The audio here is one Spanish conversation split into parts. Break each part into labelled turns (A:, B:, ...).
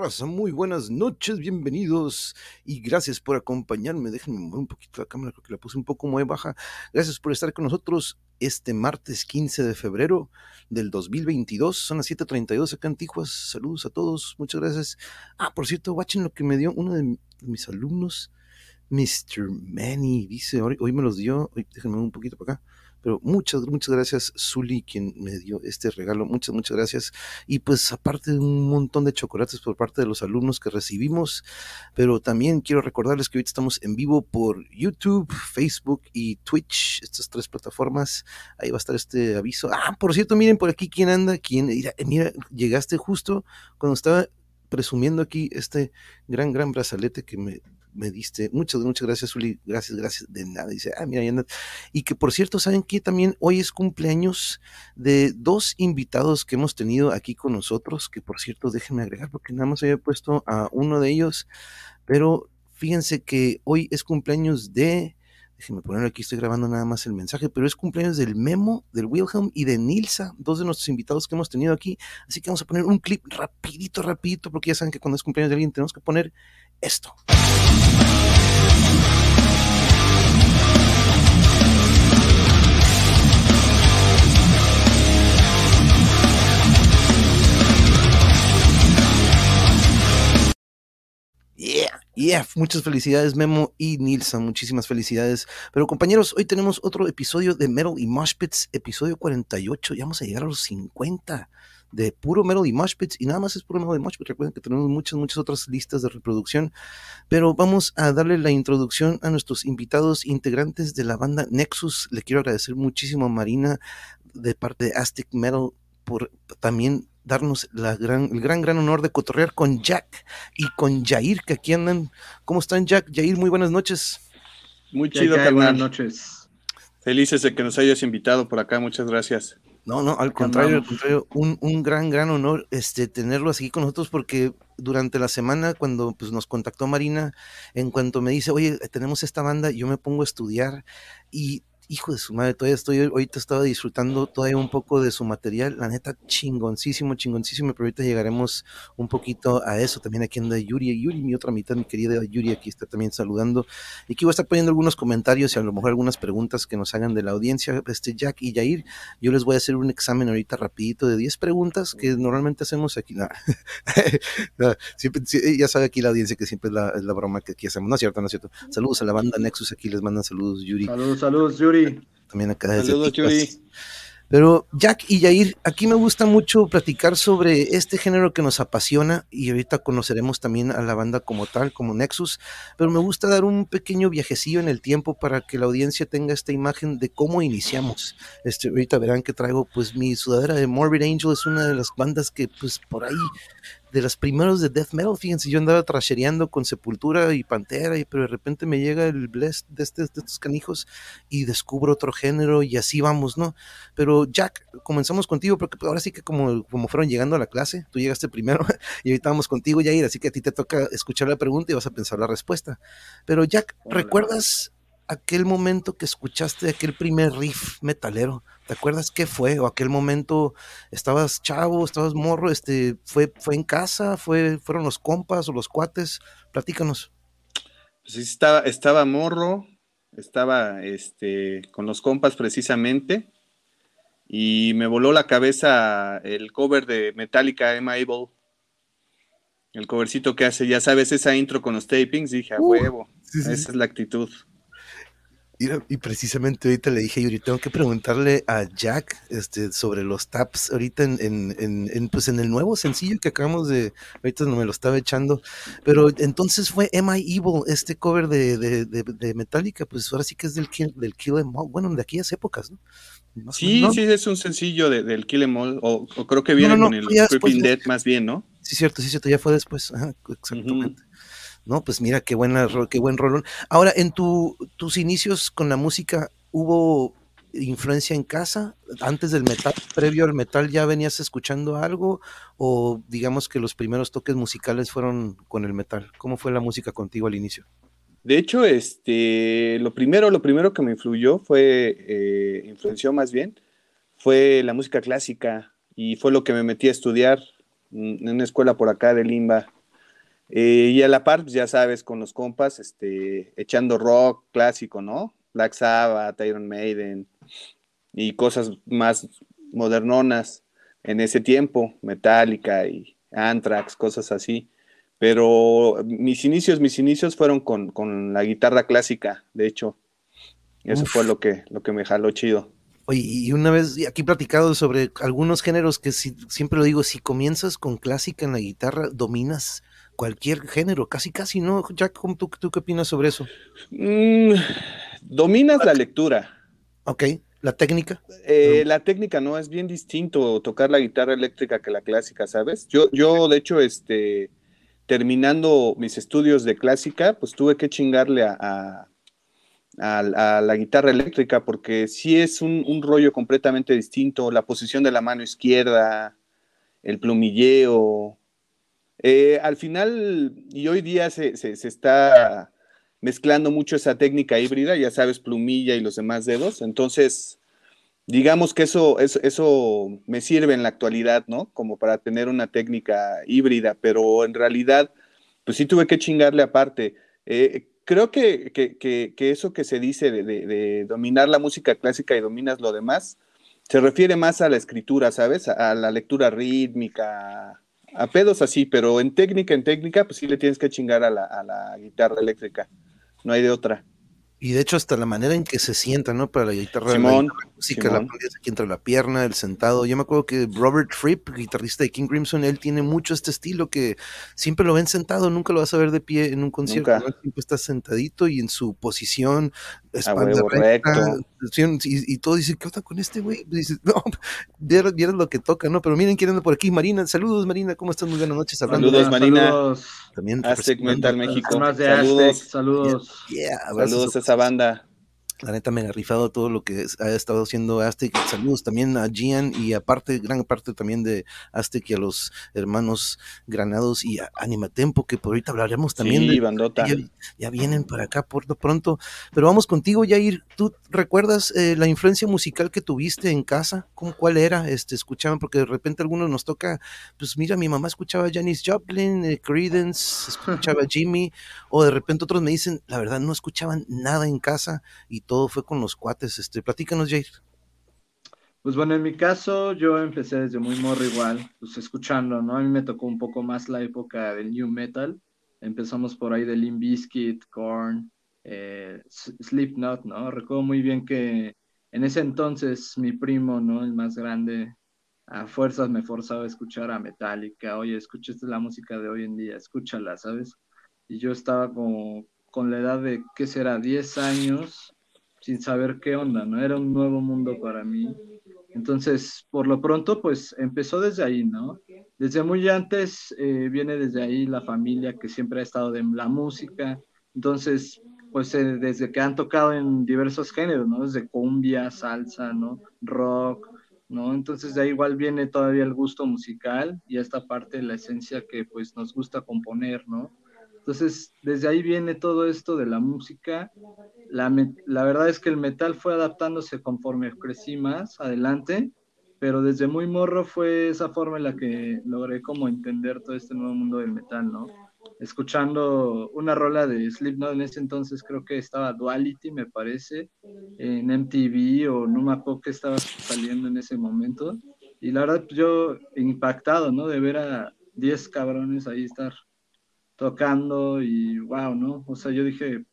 A: raza? Muy buenas noches, bienvenidos y gracias por acompañarme. Déjenme mover un poquito la cámara, creo que la puse un poco muy baja. Gracias por estar con nosotros este martes 15 de febrero del 2022. Son las 7:32 acá en Tijuas. Saludos a todos, muchas gracias. Ah, por cierto, watchen lo que me dio uno de mis alumnos, Mr. Manny, dice, hoy, hoy me los dio. déjenme un poquito para acá. Pero muchas, muchas gracias, Zully, quien me dio este regalo. Muchas, muchas gracias. Y pues aparte de un montón de chocolates por parte de los alumnos que recibimos, pero también quiero recordarles que ahorita estamos en vivo por YouTube, Facebook y Twitch, estas tres plataformas. Ahí va a estar este aviso. Ah, por cierto, miren por aquí quién anda, quién, mira, mira llegaste justo cuando estaba presumiendo aquí este gran, gran brazalete que me me diste. Muchas, muchas gracias, Uli. Gracias, gracias. De nada. Dice, ah, mira, ya Y que por cierto, ¿saben que También hoy es cumpleaños de dos invitados que hemos tenido aquí con nosotros, que por cierto, déjenme agregar, porque nada más había puesto a uno de ellos, pero fíjense que hoy es cumpleaños de déjenme ponerlo aquí, estoy grabando nada más el mensaje, pero es cumpleaños del Memo, del Wilhelm y de Nilsa, dos de nuestros invitados que hemos tenido aquí. Así que vamos a poner un clip rapidito, rapidito, porque ya saben que cuando es cumpleaños de alguien tenemos que poner esto. Yeah, muchas felicidades Memo y Nilsa, muchísimas felicidades. Pero compañeros, hoy tenemos otro episodio de Metal y Moshpits, episodio 48, ya vamos a llegar a los 50 de puro Melody Mosh Pits y nada más es puro Melody Mosh Pits. Recuerden que tenemos muchas, muchas otras listas de reproducción, pero vamos a darle la introducción a nuestros invitados integrantes de la banda Nexus. Le quiero agradecer muchísimo a Marina de parte de Aztec Metal por también darnos la gran, el gran, gran honor de cotorrear con Jack y con Jair, que aquí andan. ¿Cómo están, Jack? Jair, muy buenas noches.
B: Muy chido, Buenas noches. Felices de que nos hayas invitado por acá, muchas gracias.
A: No, no, al contrario, al contrario, un, un, gran, gran honor este, tenerlo aquí con nosotros porque durante la semana cuando pues, nos contactó Marina, en cuanto me dice, oye, tenemos esta banda, yo me pongo a estudiar y hijo de su madre, todavía estoy, ahorita estaba disfrutando todavía un poco de su material, la neta, chingoncísimo, chingoncísimo, pero ahorita llegaremos un poquito a eso, también aquí anda Yuri, Yuri, mi otra mitad, mi querida Yuri, aquí está también saludando, y aquí voy a estar poniendo algunos comentarios y a lo mejor algunas preguntas que nos hagan de la audiencia, este Jack y Jair, yo les voy a hacer un examen ahorita rapidito de 10 preguntas que normalmente hacemos aquí, siempre, ya sabe aquí la audiencia que siempre es la, es la broma que aquí hacemos, no es cierto, no es cierto, saludos a la banda Nexus, aquí les mandan saludos Yuri.
B: Saludos, saludos Yuri.
A: También acá Saludos, Pero Jack y Jair, aquí me gusta mucho platicar sobre este género que nos apasiona y ahorita conoceremos también a la banda como tal, como Nexus, pero me gusta dar un pequeño viajecillo en el tiempo para que la audiencia tenga esta imagen de cómo iniciamos. Este, ahorita verán que traigo pues mi sudadera de Morbid Angel, es una de las bandas que pues por ahí de los primeros de death metal, fíjense, yo andaba trashereando con Sepultura y Pantera, y, pero de repente me llega el bless de, este, de estos canijos y descubro otro género y así vamos, ¿no? Pero Jack, comenzamos contigo, porque ahora sí que como, como fueron llegando a la clase, tú llegaste primero y ahorita vamos contigo, Jair, así que a ti te toca escuchar la pregunta y vas a pensar la respuesta. Pero Jack, ¿recuerdas aquel momento que escuchaste aquel primer riff metalero? ¿Te acuerdas qué fue? ¿O aquel momento estabas chavo, estabas morro? Este, ¿fue, fue en casa? ¿Fue, ¿Fueron los compas o los cuates? Platícanos.
B: Pues estaba, estaba morro, estaba este, con los compas precisamente, y me voló la cabeza el cover de Metallica, Am Able. El covercito que hace, ya sabes, esa intro con los tapings, dije, a uh, huevo, esa es la actitud.
A: Y, precisamente ahorita le dije, Yuri, tengo que preguntarle a Jack este, sobre los taps ahorita en, en, en, pues en el nuevo sencillo que acabamos de, ahorita no me lo estaba echando, pero entonces fue Am I Evil, este cover de, de, de, Metallica, pues ahora sí que es del Kill, del Kill Em All, bueno, de aquellas épocas,
B: ¿no? sí, sí, es un sencillo del Kill Em All, o, creo que viene con el Creeping Dead más bien, ¿no?
A: Sí, cierto, sí, cierto, ya fue después, exactamente. No, pues mira, qué, buena, qué buen rolón. Ahora, en tu, tus inicios con la música, ¿hubo influencia en casa? ¿Antes del metal, previo al metal, ya venías escuchando algo? ¿O digamos que los primeros toques musicales fueron con el metal? ¿Cómo fue la música contigo al inicio?
B: De hecho, este, lo primero, lo primero que me influyó fue, eh, influenció más bien, fue la música clásica y fue lo que me metí a estudiar en una escuela por acá de Limba Eh, y a la par, pues, ya sabes, con los compas, este, echando rock clásico, ¿no? Black Sabbath, Iron Maiden y cosas más modernonas en ese tiempo, Metallica y Anthrax, cosas así. Pero mis inicios, mis inicios fueron con, la guitarra clásica, de hecho. Eso fue lo que, lo que me jaló chido.
A: Oye, y una vez aquí platicado sobre algunos géneros que siempre lo digo, si comienzas con clásica en la guitarra, dominas cualquier género, casi casi, ¿no? Jack, ¿tú, tú qué opinas sobre eso?
B: Mm, dominas la lectura.
A: Ok, ¿la técnica?
B: Eh, la técnica no, es bien distinto tocar la guitarra eléctrica que la clásica, ¿sabes? Yo, yo de hecho, este, terminando mis estudios de clásica, pues tuve que chingarle a, a, la guitarra eléctrica porque sí es un, rollo completamente distinto, la posición de la mano izquierda, el plumilleo. Eh, al final, y hoy día se, está mezclando mucho esa técnica híbrida, ya sabes, plumilla y los demás dedos, entonces digamos que eso, eso, me sirve en la actualidad, ¿no? Como para tener una técnica híbrida, pero en realidad, pues sí tuve que chingarle aparte. Eh, creo que, eso que se dice de, dominar la música clásica y dominas lo demás, se refiere más a la escritura, ¿sabes? A, la lectura rítmica, a pedos así, pero en técnica, en técnica, pues sí le tienes que chingar a la, a la guitarra eléctrica, no hay de otra.
A: Y de hecho hasta la manera en que se sienta, ¿no? Para la guitarra, Simón, la música, la aquí entre la pierna, el sentado. Yo me acuerdo que Robert Fripp, guitarrista de King Crimson, él tiene mucho este estilo que siempre lo ven sentado, nunca lo vas a ver de pie en un concierto. Siempre está sentadito y en su posición, espalda recta, y, y, todo dice, ¿qué onda con este güey? Dice, no, vieron, lo que toca, ¿no? Pero miren quién anda por aquí, Marina. Saludos, Marina, ¿cómo estás? Muy buenas noches.
B: Saludos, Marina. Saludos. También Aztec Mental México.
C: saludos. saludos.
B: saludos a esa banda
A: la neta me ha rifado todo lo que ha estado haciendo Aztec. Saludos también a Gian y aparte, gran parte también de Aztec y a los hermanos Granados y a Anima Tempo, que por ahorita hablaremos también.
B: de, bandota.
A: Ya, vienen para acá por lo pronto. Pero vamos contigo, Jair. ¿Tú recuerdas eh, la influencia musical que tuviste en casa? ¿Cómo, ¿Cuál era? Este, escuchaban, porque de repente algunos nos toca, pues mira, mi mamá escuchaba Janis Joplin, eh, Credence, escuchaba Jimmy, o de repente otros me dicen, la verdad, no escuchaban nada en casa y todo fue con los cuates. Este, platícanos, Jair.
C: Pues bueno, en mi caso yo empecé desde muy morro igual, pues escuchando, ¿no? A mí me tocó un poco más la época del new metal. Empezamos por ahí de Limp Bizkit, Korn, eh, Slipknot, ¿no? Recuerdo muy bien que en ese entonces mi primo, ¿no? El más grande, a fuerzas me forzaba a escuchar a Metallica. Oye, escuchaste la música de hoy en día, escúchala, ¿sabes? Y yo estaba como con la edad de, ¿qué será? 10 años sin saber qué onda, ¿no? Era un nuevo mundo para mí. Entonces, por lo pronto, pues empezó desde ahí, ¿no? Desde muy antes eh, viene desde ahí la familia que siempre ha estado de la música. Entonces, pues eh, desde que han tocado en diversos géneros, ¿no? Desde cumbia, salsa, ¿no? Rock, ¿no? Entonces de ahí igual viene todavía el gusto musical y esta parte, la esencia que pues nos gusta componer, ¿no? Entonces, desde ahí viene todo esto de la música. La, la, verdad es que el metal fue adaptándose conforme crecí más adelante, pero desde muy morro fue esa forma en la que logré como entender todo este nuevo mundo del metal, ¿no? Escuchando una rola de Slipknot en ese entonces, creo que estaba Duality, me parece, en MTV o no me qué estaba saliendo en ese momento. Y la verdad, yo impactado, ¿no? De ver a 10 cabrones ahí estar tocando y wow, ¿no? O sea, yo dije,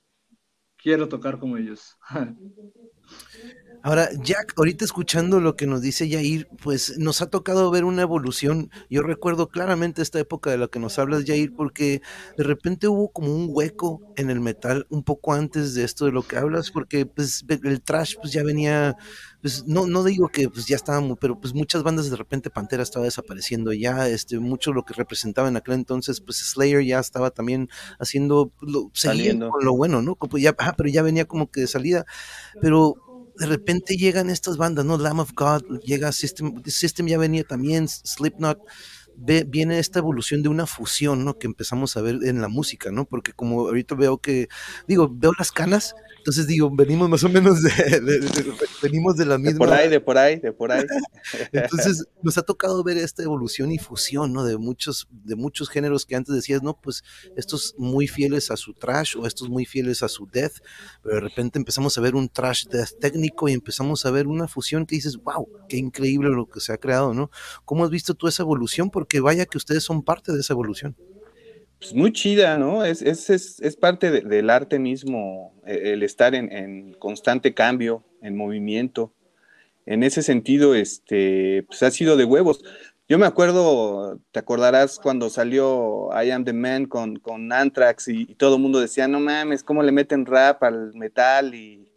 C: quiero tocar como ellos.
A: Ahora, Jack, ahorita escuchando lo que nos dice Yair, pues nos ha tocado ver una evolución. Yo recuerdo claramente esta época de la que nos hablas, Yair, porque de repente hubo como un hueco en el metal un poco antes de esto de lo que hablas, porque pues el trash pues ya venía, pues no, no digo que pues ya estaba, pero pues muchas bandas de repente Pantera estaba desapareciendo ya, este, mucho lo que representaba en aquel entonces, pues Slayer ya estaba también haciendo, lo, saliendo con lo bueno, ¿no? Como ya, pero ya venía como que de salida, pero de repente llegan estas bandas, ¿no? Lamb of God, llega System, System ya venía también, Slipknot, viene esta evolución de una fusión, ¿no? Que empezamos a ver en la música, ¿no? Porque como ahorita veo que, digo, veo las canas, entonces digo, venimos más o menos de, venimos de la misma.
B: Por ahí, de por ahí, de por ahí.
A: Entonces nos ha tocado ver esta evolución y fusión, ¿no? De muchos, de muchos géneros que antes decías, no, pues estos muy fieles a su trash o estos muy fieles a su death, pero de repente empezamos a ver un trash death técnico y empezamos a ver una fusión que dices, wow, qué increíble lo que se ha creado, ¿no? ¿Cómo has visto tú esa evolución? Porque vaya que ustedes son parte de esa evolución
B: pues muy chida, ¿no? Es, es, es, es parte del arte mismo, e, el estar en, en, constante cambio, en movimiento. En ese sentido, este, pues ha sido de huevos. Yo me acuerdo, te acordarás cuando salió I Am the Man con, con Anthrax y, todo el mundo decía, no mames, ¿cómo le meten rap al metal? Y,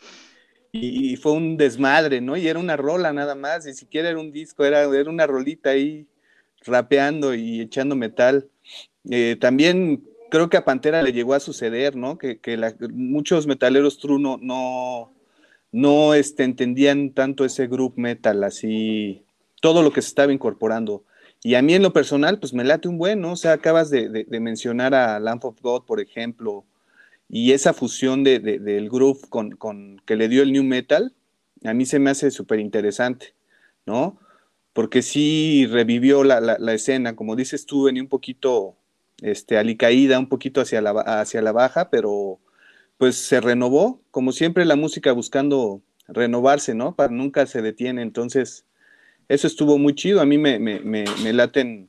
B: y, fue un desmadre, ¿no? Y era una rola nada más, ni siquiera era un disco, era, era una rolita ahí rapeando y echando metal. Eh, también creo que a Pantera le llegó a suceder, ¿no? Que, muchos metaleros true no, no, este, entendían tanto ese group metal, así, todo lo que se estaba incorporando. Y a mí en lo personal, pues me late un buen, ¿no? O sea, acabas de, mencionar a Lamp of God, por ejemplo, y esa fusión de, del groove con, con, que le dio el new metal, a mí se me hace súper interesante, ¿no? Porque sí revivió la, la, escena, como dices tú, venía un poquito este, alicaída, un poquito hacia la, hacia la baja, pero pues se renovó, como siempre la música buscando renovarse, ¿no? Para nunca se detiene, entonces eso estuvo muy chido, a mí me, me, me, laten,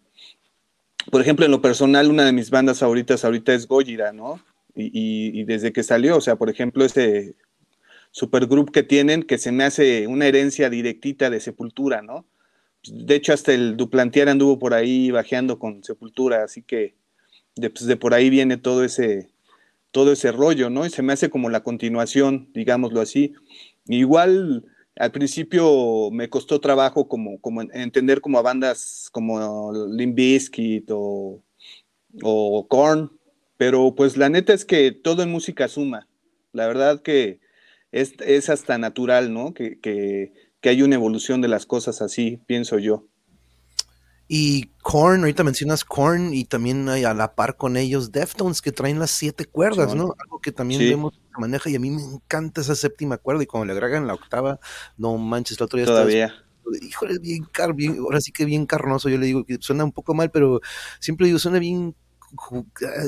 B: por ejemplo, en lo personal, una de mis bandas favoritas ahorita es Gojira, ¿no? Y, y, desde que salió, o sea, por ejemplo, ese supergroup que tienen, que se me hace una herencia directita de Sepultura, ¿no? De hecho, hasta el Duplantier anduvo por ahí bajeando con Sepultura, así que de, pues, de por ahí viene todo ese, todo ese rollo, ¿no? Y se me hace como la continuación, digámoslo así. Igual al principio me costó trabajo como, como entender como a bandas como Limp Bizkit o, o Korn, pero pues la neta es que todo en música suma. La verdad que es, es hasta natural, ¿no? Que, que hay una evolución de las cosas así, pienso yo.
A: Y Korn, ahorita mencionas Korn y también hay a la par con ellos Deftones que traen las siete cuerdas, ¿no? Algo que también vemos que maneja y a mí me encanta esa séptima cuerda y cuando le agregan la octava, no manches, la otro día
B: Todavía.
A: híjole, bien, car bien, ahora sí que bien carnoso, yo le digo que suena un poco mal, pero siempre digo, suena bien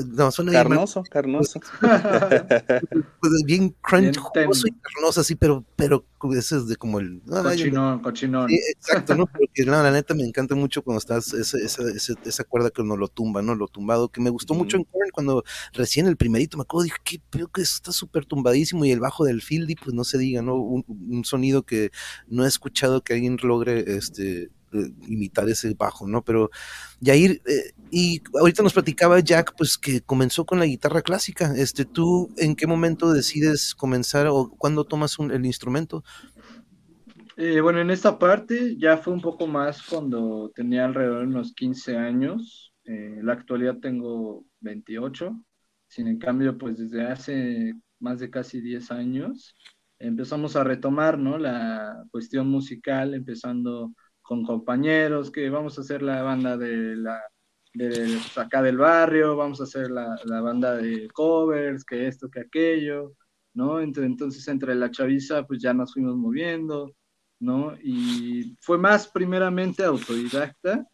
B: no, suena carnoso, bien, carnoso.
A: pues bien crunch, jugoso y carnoso así, pero, pero ese es de como el...
C: cochinón, cochinón.
A: exacto, ¿no? Porque la neta me encanta mucho cuando estás, esa, esa, esa, cuerda que uno lo tumba, ¿no? Lo tumbado, que me gustó mucho en Korn cuando recién el primerito me acuerdo, dije, qué pero que eso está súper tumbadísimo y el bajo del Fieldy, pues no se diga, ¿no? Un, un, sonido que no he escuchado que alguien logre, este eh, imitar ese bajo, ¿no? Pero Yair, eh, y ahorita nos platicaba Jack, pues que comenzó con la guitarra clásica. Este, ¿Tú en qué momento decides comenzar o cuándo tomas el instrumento?
C: Eh, bueno, en esta parte ya fue un poco más cuando tenía alrededor de unos 15 años. en la actualidad tengo 28. Sin en cambio, pues desde hace más de casi 10 años empezamos a retomar, ¿no? La cuestión musical, empezando con compañeros, que vamos a hacer la banda de la de acá del barrio, vamos a hacer la, la, banda de covers, que esto, que aquello, ¿no? Entonces entre la chaviza pues ya nos fuimos moviendo, ¿no? Y fue más primeramente autodidacta,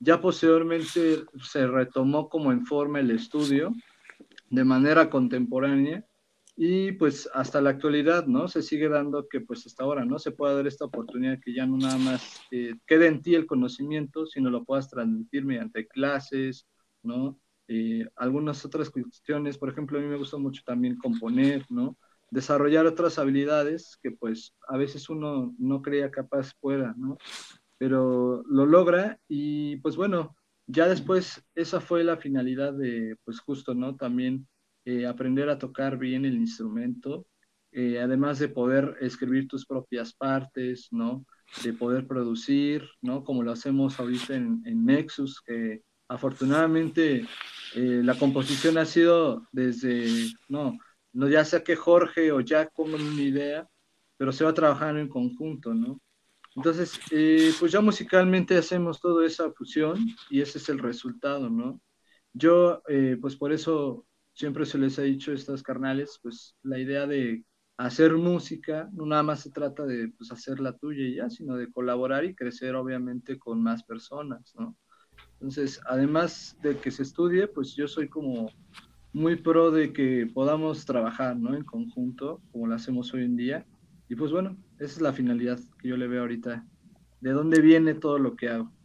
C: ya posteriormente se retomó como en forma el estudio de manera contemporánea y pues hasta la actualidad, ¿no? Se sigue dando que pues hasta ahora, ¿no? Se puede dar esta oportunidad que ya no nada más eh, quede en ti el conocimiento, sino lo puedas transmitir mediante clases, ¿no? Eh, algunas otras cuestiones, por ejemplo, a mí me gusta mucho también componer, ¿no? Desarrollar otras habilidades que pues a veces uno no creía capaz fuera, ¿no? Pero lo logra y pues bueno, ya después esa fue la finalidad de pues justo, ¿no? También eh, aprender a tocar bien el instrumento, eh, además de poder escribir tus propias partes, ¿no? De poder producir, ¿no? Como lo hacemos ahorita en, Nexus, que afortunadamente eh, la composición ha sido desde, no, no ya sea que Jorge o Jack pongan una idea, pero se va trabajando en conjunto, ¿no? Entonces, eh, pues ya musicalmente hacemos toda esa fusión y ese es el resultado, ¿no? Yo, pues por eso siempre se les ha dicho a estas carnales, pues la idea de hacer música no nada más se trata de pues, hacer la tuya y ya, sino de colaborar y crecer obviamente con más personas, ¿no? Entonces, además de que se estudie, pues yo soy como muy pro de que podamos trabajar, ¿no? En conjunto, como lo hacemos hoy en día. Y pues bueno, esa es la finalidad que yo le veo ahorita. ¿De dónde viene todo lo que hago?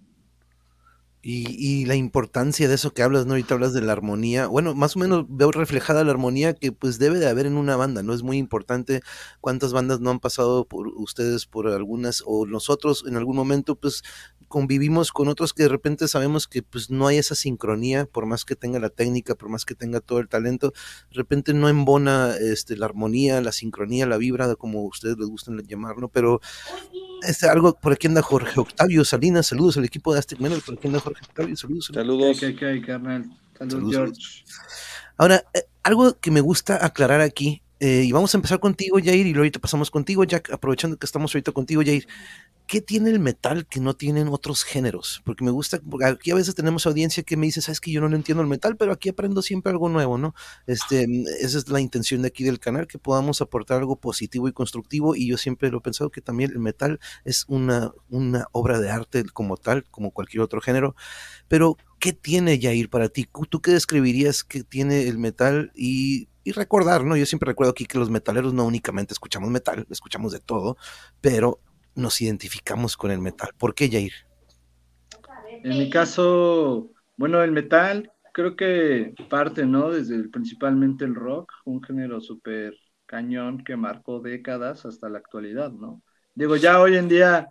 A: Y, la importancia de eso que hablas, ¿no? Ahorita hablas de la armonía. Bueno, más o menos veo reflejada la armonía que pues debe de haber en una banda, ¿no? Es muy importante cuántas bandas no han pasado por ustedes por algunas o nosotros en algún momento pues convivimos con otros que de repente sabemos que pues no hay esa sincronía, por más que tenga la técnica, por más que tenga todo el talento, de repente no embona este, la armonía, la sincronía, la vibra, como ustedes les gustan llamarlo, pero es algo, por aquí anda Jorge Octavio Salinas, saludos al equipo de Aztec Metal, por aquí anda Jorge Octavio, saludos.
B: Saludos.
C: Saludos, George.
A: Ahora, eh, algo que me gusta aclarar aquí, eh, y vamos a empezar contigo, Jair, y ahorita pasamos contigo, Jack, aprovechando que estamos ahorita contigo, Jair. ¿qué tiene el metal que no tienen otros géneros? Porque me gusta, porque aquí a veces tenemos audiencia que me dice, sabes que yo no lo entiendo el metal, pero aquí aprendo siempre algo nuevo, ¿no? Este, esa es la intención de aquí del canal, que podamos aportar algo positivo y constructivo, y yo siempre lo he pensado que también el metal es una, una obra de arte como tal, como cualquier otro género, pero ¿qué tiene Jair para ti? ¿Tú qué describirías que tiene el metal y y recordar, ¿no? Yo siempre recuerdo aquí que los metaleros no únicamente escuchamos metal, escuchamos de todo, pero nos identificamos con el metal. ¿Por qué, Jair?
C: En mi caso, bueno, el metal creo que parte, ¿no? Desde principalmente el rock, un género súper cañón que marcó décadas hasta la actualidad, ¿no? Digo, ya hoy en día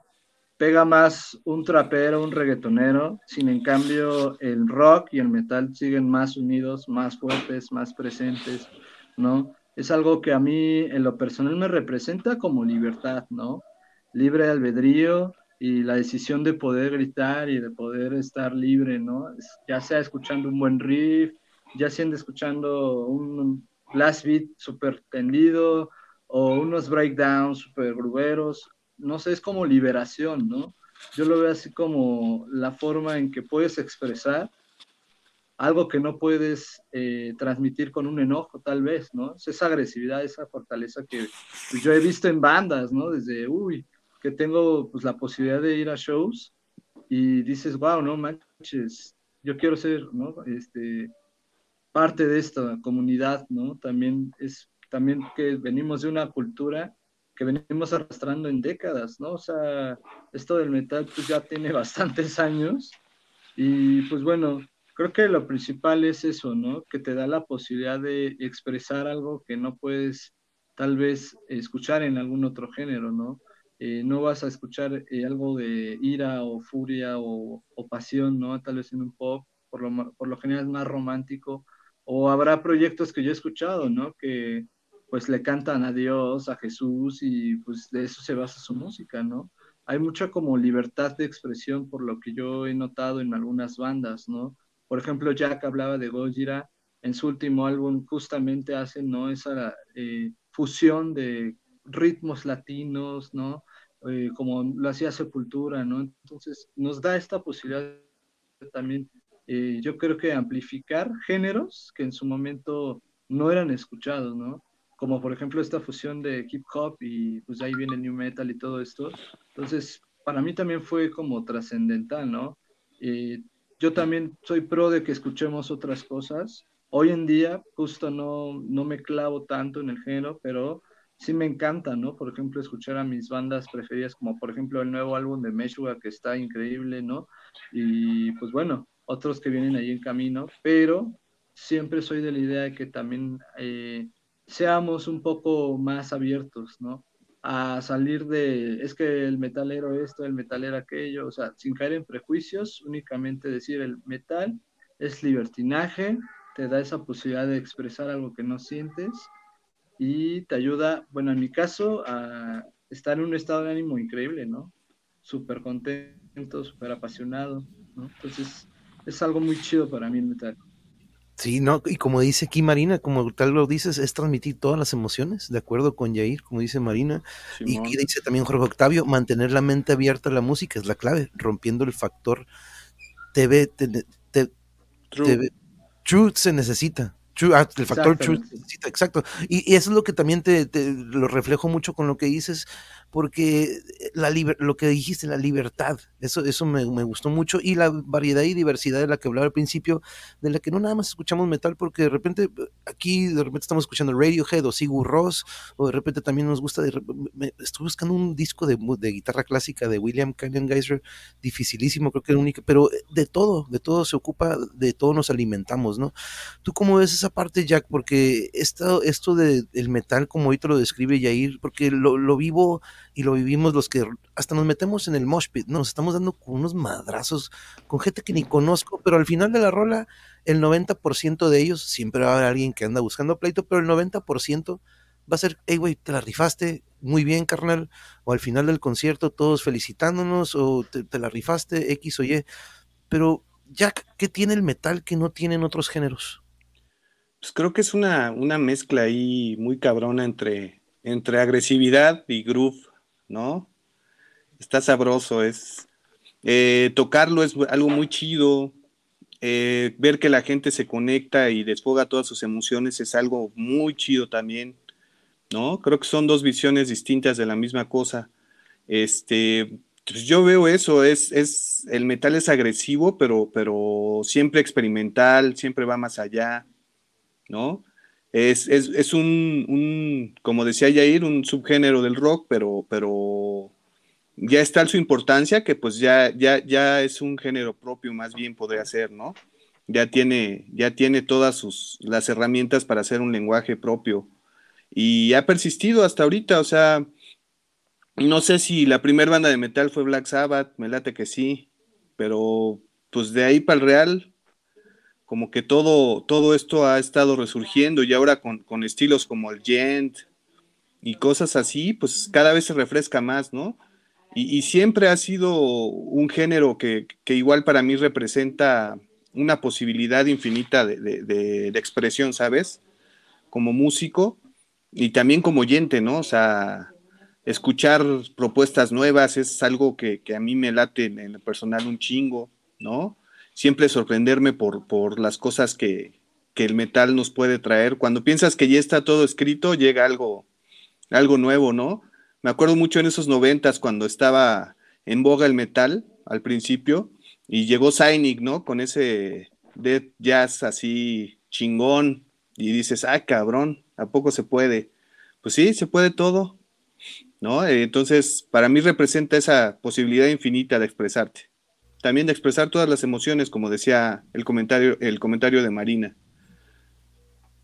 C: pega más un trapero, un reggaetonero, sin en cambio el rock y el metal siguen más unidos, más fuertes, más presentes, ¿no? Es algo que a mí en lo personal me representa como libertad, ¿no? libre albedrío y la decisión de poder gritar y de poder estar libre, ¿no? Ya sea escuchando un buen riff, ya sea escuchando un blast beat súper tendido o unos breakdowns súper gruberos, no sé, es como liberación, ¿no? Yo lo veo así como la forma en que puedes expresar algo que no puedes eh, transmitir con un enojo, tal vez, ¿no? Es esa agresividad, esa fortaleza que pues, yo he visto en bandas, ¿no? Desde, uy, que tengo pues, la posibilidad de ir a shows y dices, wow, no manches, yo quiero ser, ¿no? Este, parte de esta comunidad, ¿no? También es, también que venimos de una cultura que venimos arrastrando en décadas, ¿no? O sea, esto del metal pues ya tiene bastantes años y pues bueno, creo que lo principal es eso, ¿no? Que te da la posibilidad de expresar algo que no puedes tal vez escuchar en algún otro género, ¿no? Eh, no vas a escuchar eh, algo de ira o furia o, pasión, ¿no? Tal vez en un pop, por lo, por lo general es más romántico, o habrá proyectos que yo he escuchado, ¿no? Que pues le cantan a Dios, a Jesús y pues de eso se basa su música, ¿no? Hay mucha como libertad de expresión por lo que yo he notado en algunas bandas, ¿no? Por ejemplo, Jack hablaba de Gojira, en su último álbum justamente hace, ¿no? Esa eh, fusión de ritmos latinos, ¿no? Eh, como lo hacía Sepultura, ¿no? Entonces nos da esta posibilidad también, eh, yo creo que amplificar géneros que en su momento no eran escuchados, ¿no? Como por ejemplo esta fusión de hip hop y pues ahí viene new metal y todo esto. Entonces, para mí también fue como trascendental, ¿no? Eh, yo también soy pro de que escuchemos otras cosas. Hoy en día, justo no, no me clavo tanto en el género, pero sí me encanta, ¿no? Por ejemplo, escuchar a mis bandas preferidas, como por ejemplo el nuevo álbum de Meshuga, que está increíble, ¿no? Y pues bueno, otros que vienen ahí en camino, pero siempre soy de la idea de que también eh, seamos un poco más abiertos, ¿no? A salir de, es que el metalero esto, el metalero aquello, o sea, sin caer en prejuicios, únicamente decir el metal es libertinaje, te da esa posibilidad de expresar algo que no sientes y te ayuda, bueno, en mi caso, a estar en un estado de ánimo increíble, ¿no? Súper contento, súper apasionado, ¿no? Entonces, es algo muy chido para mí el metal.
A: Sí, no, y como dice aquí Marina, como tal lo dices, es transmitir todas las emociones, de acuerdo con Jair, como dice Marina, y dice también Jorge Octavio, mantener la mente abierta a la música es la clave, rompiendo el factor TV, TV, TV, truth se necesita, Ah, el factor truth, exacto. Y, eso es lo que también te, lo reflejo mucho con lo que dices, porque la lo que dijiste, la libertad, eso, eso me, gustó mucho, y la variedad y diversidad de la que hablaba al principio, de la que no nada más escuchamos metal, porque de repente aquí de repente estamos escuchando Radiohead o Sigur Ross, o de repente también nos gusta, de, estoy buscando un disco de, de guitarra clásica de William Canyon Geyser, dificilísimo, creo que el único, pero de todo, de todo se ocupa, de todo nos alimentamos, ¿no? ¿Tú cómo ves esa parte, Jack? Porque esto, esto del metal, como ahorita lo describe Yair, porque lo, lo vivo y lo vivimos los que hasta nos metemos en el mosh pit, nos estamos dando con unos madrazos con gente que ni conozco, pero al final de la rola, el 90% de ellos, siempre va a haber alguien que anda buscando pleito, pero el 90% va a ser, hey, güey, te la rifaste, muy bien, carnal, o al final del concierto todos felicitándonos, o te, te la rifaste, X o Y. Pero, Jack, ¿qué tiene el metal que no tienen otros géneros?
B: Pues creo que es una, una mezcla ahí muy cabrona entre, entre agresividad y groove ¿no? Está sabroso, es eh, tocarlo es algo muy chido, eh, ver que la gente se conecta y desfoga todas sus emociones es algo muy chido también, ¿no? Creo que son dos visiones distintas de la misma cosa. Este, pues yo veo eso, es, es, el metal es agresivo, pero, pero siempre experimental, siempre va más allá, ¿no? Es, un, como decía Jair, un subgénero del rock, pero, pero ya está su importancia, que pues ya, ya, ya es un género propio, más bien podría ser, ¿no? Ya tiene, ya tiene todas sus, las herramientas para hacer un lenguaje propio. Y ha persistido hasta ahorita, o sea, no sé si la primera banda de metal fue Black Sabbath, me late que sí, pero pues de ahí para el real, como que todo, todo esto ha estado resurgiendo y ahora con, estilos como el gent y cosas así, pues cada vez se refresca más, ¿no? Y, siempre ha sido un género que, igual para mí representa una posibilidad infinita de, expresión, ¿sabes? Como músico y también como oyente, ¿no? O sea, escuchar propuestas nuevas es algo que, que a mí me late en el personal un chingo, ¿no? Siempre sorprenderme por, por las cosas que, el metal nos puede traer. Cuando piensas que ya está todo escrito, llega algo, algo nuevo, ¿no? Me acuerdo mucho en esos noventas cuando estaba en boga el metal al principio y llegó Sainik, ¿no? Con ese death jazz así chingón y dices, ah, cabrón, ¿a poco se puede? Pues sí, se puede todo, ¿no? Entonces, para mí representa esa posibilidad infinita de expresarte también de expresar todas las emociones, como decía el comentario, el comentario de Marina.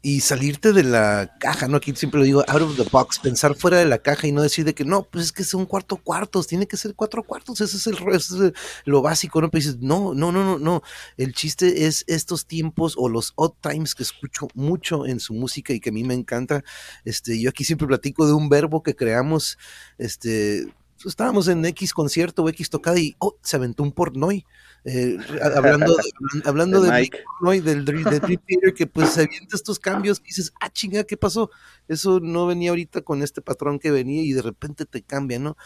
A: Y salirte de la caja, ¿no? Aquí siempre lo digo, out of the box, pensar fuera de la caja y no decir de que no, pues es que son cuarto cuartos, tiene que ser cuatro cuartos, ese es, el, lo básico, ¿no? Pero dices, no, no, no, no, no. El chiste es estos tiempos o los odd times que escucho mucho en su música y que a mí me encanta. Este, yo aquí siempre platico de un verbo que creamos, este, estábamos en X concierto o X tocada y oh, se aventó un pornoy. Eh, hablando, hablando de, Mike. del, Dream Theater, que pues se avienta estos cambios y dices, ah, chinga, ¿qué pasó? Eso no venía ahorita con este patrón que venía y de repente te cambia, ¿no?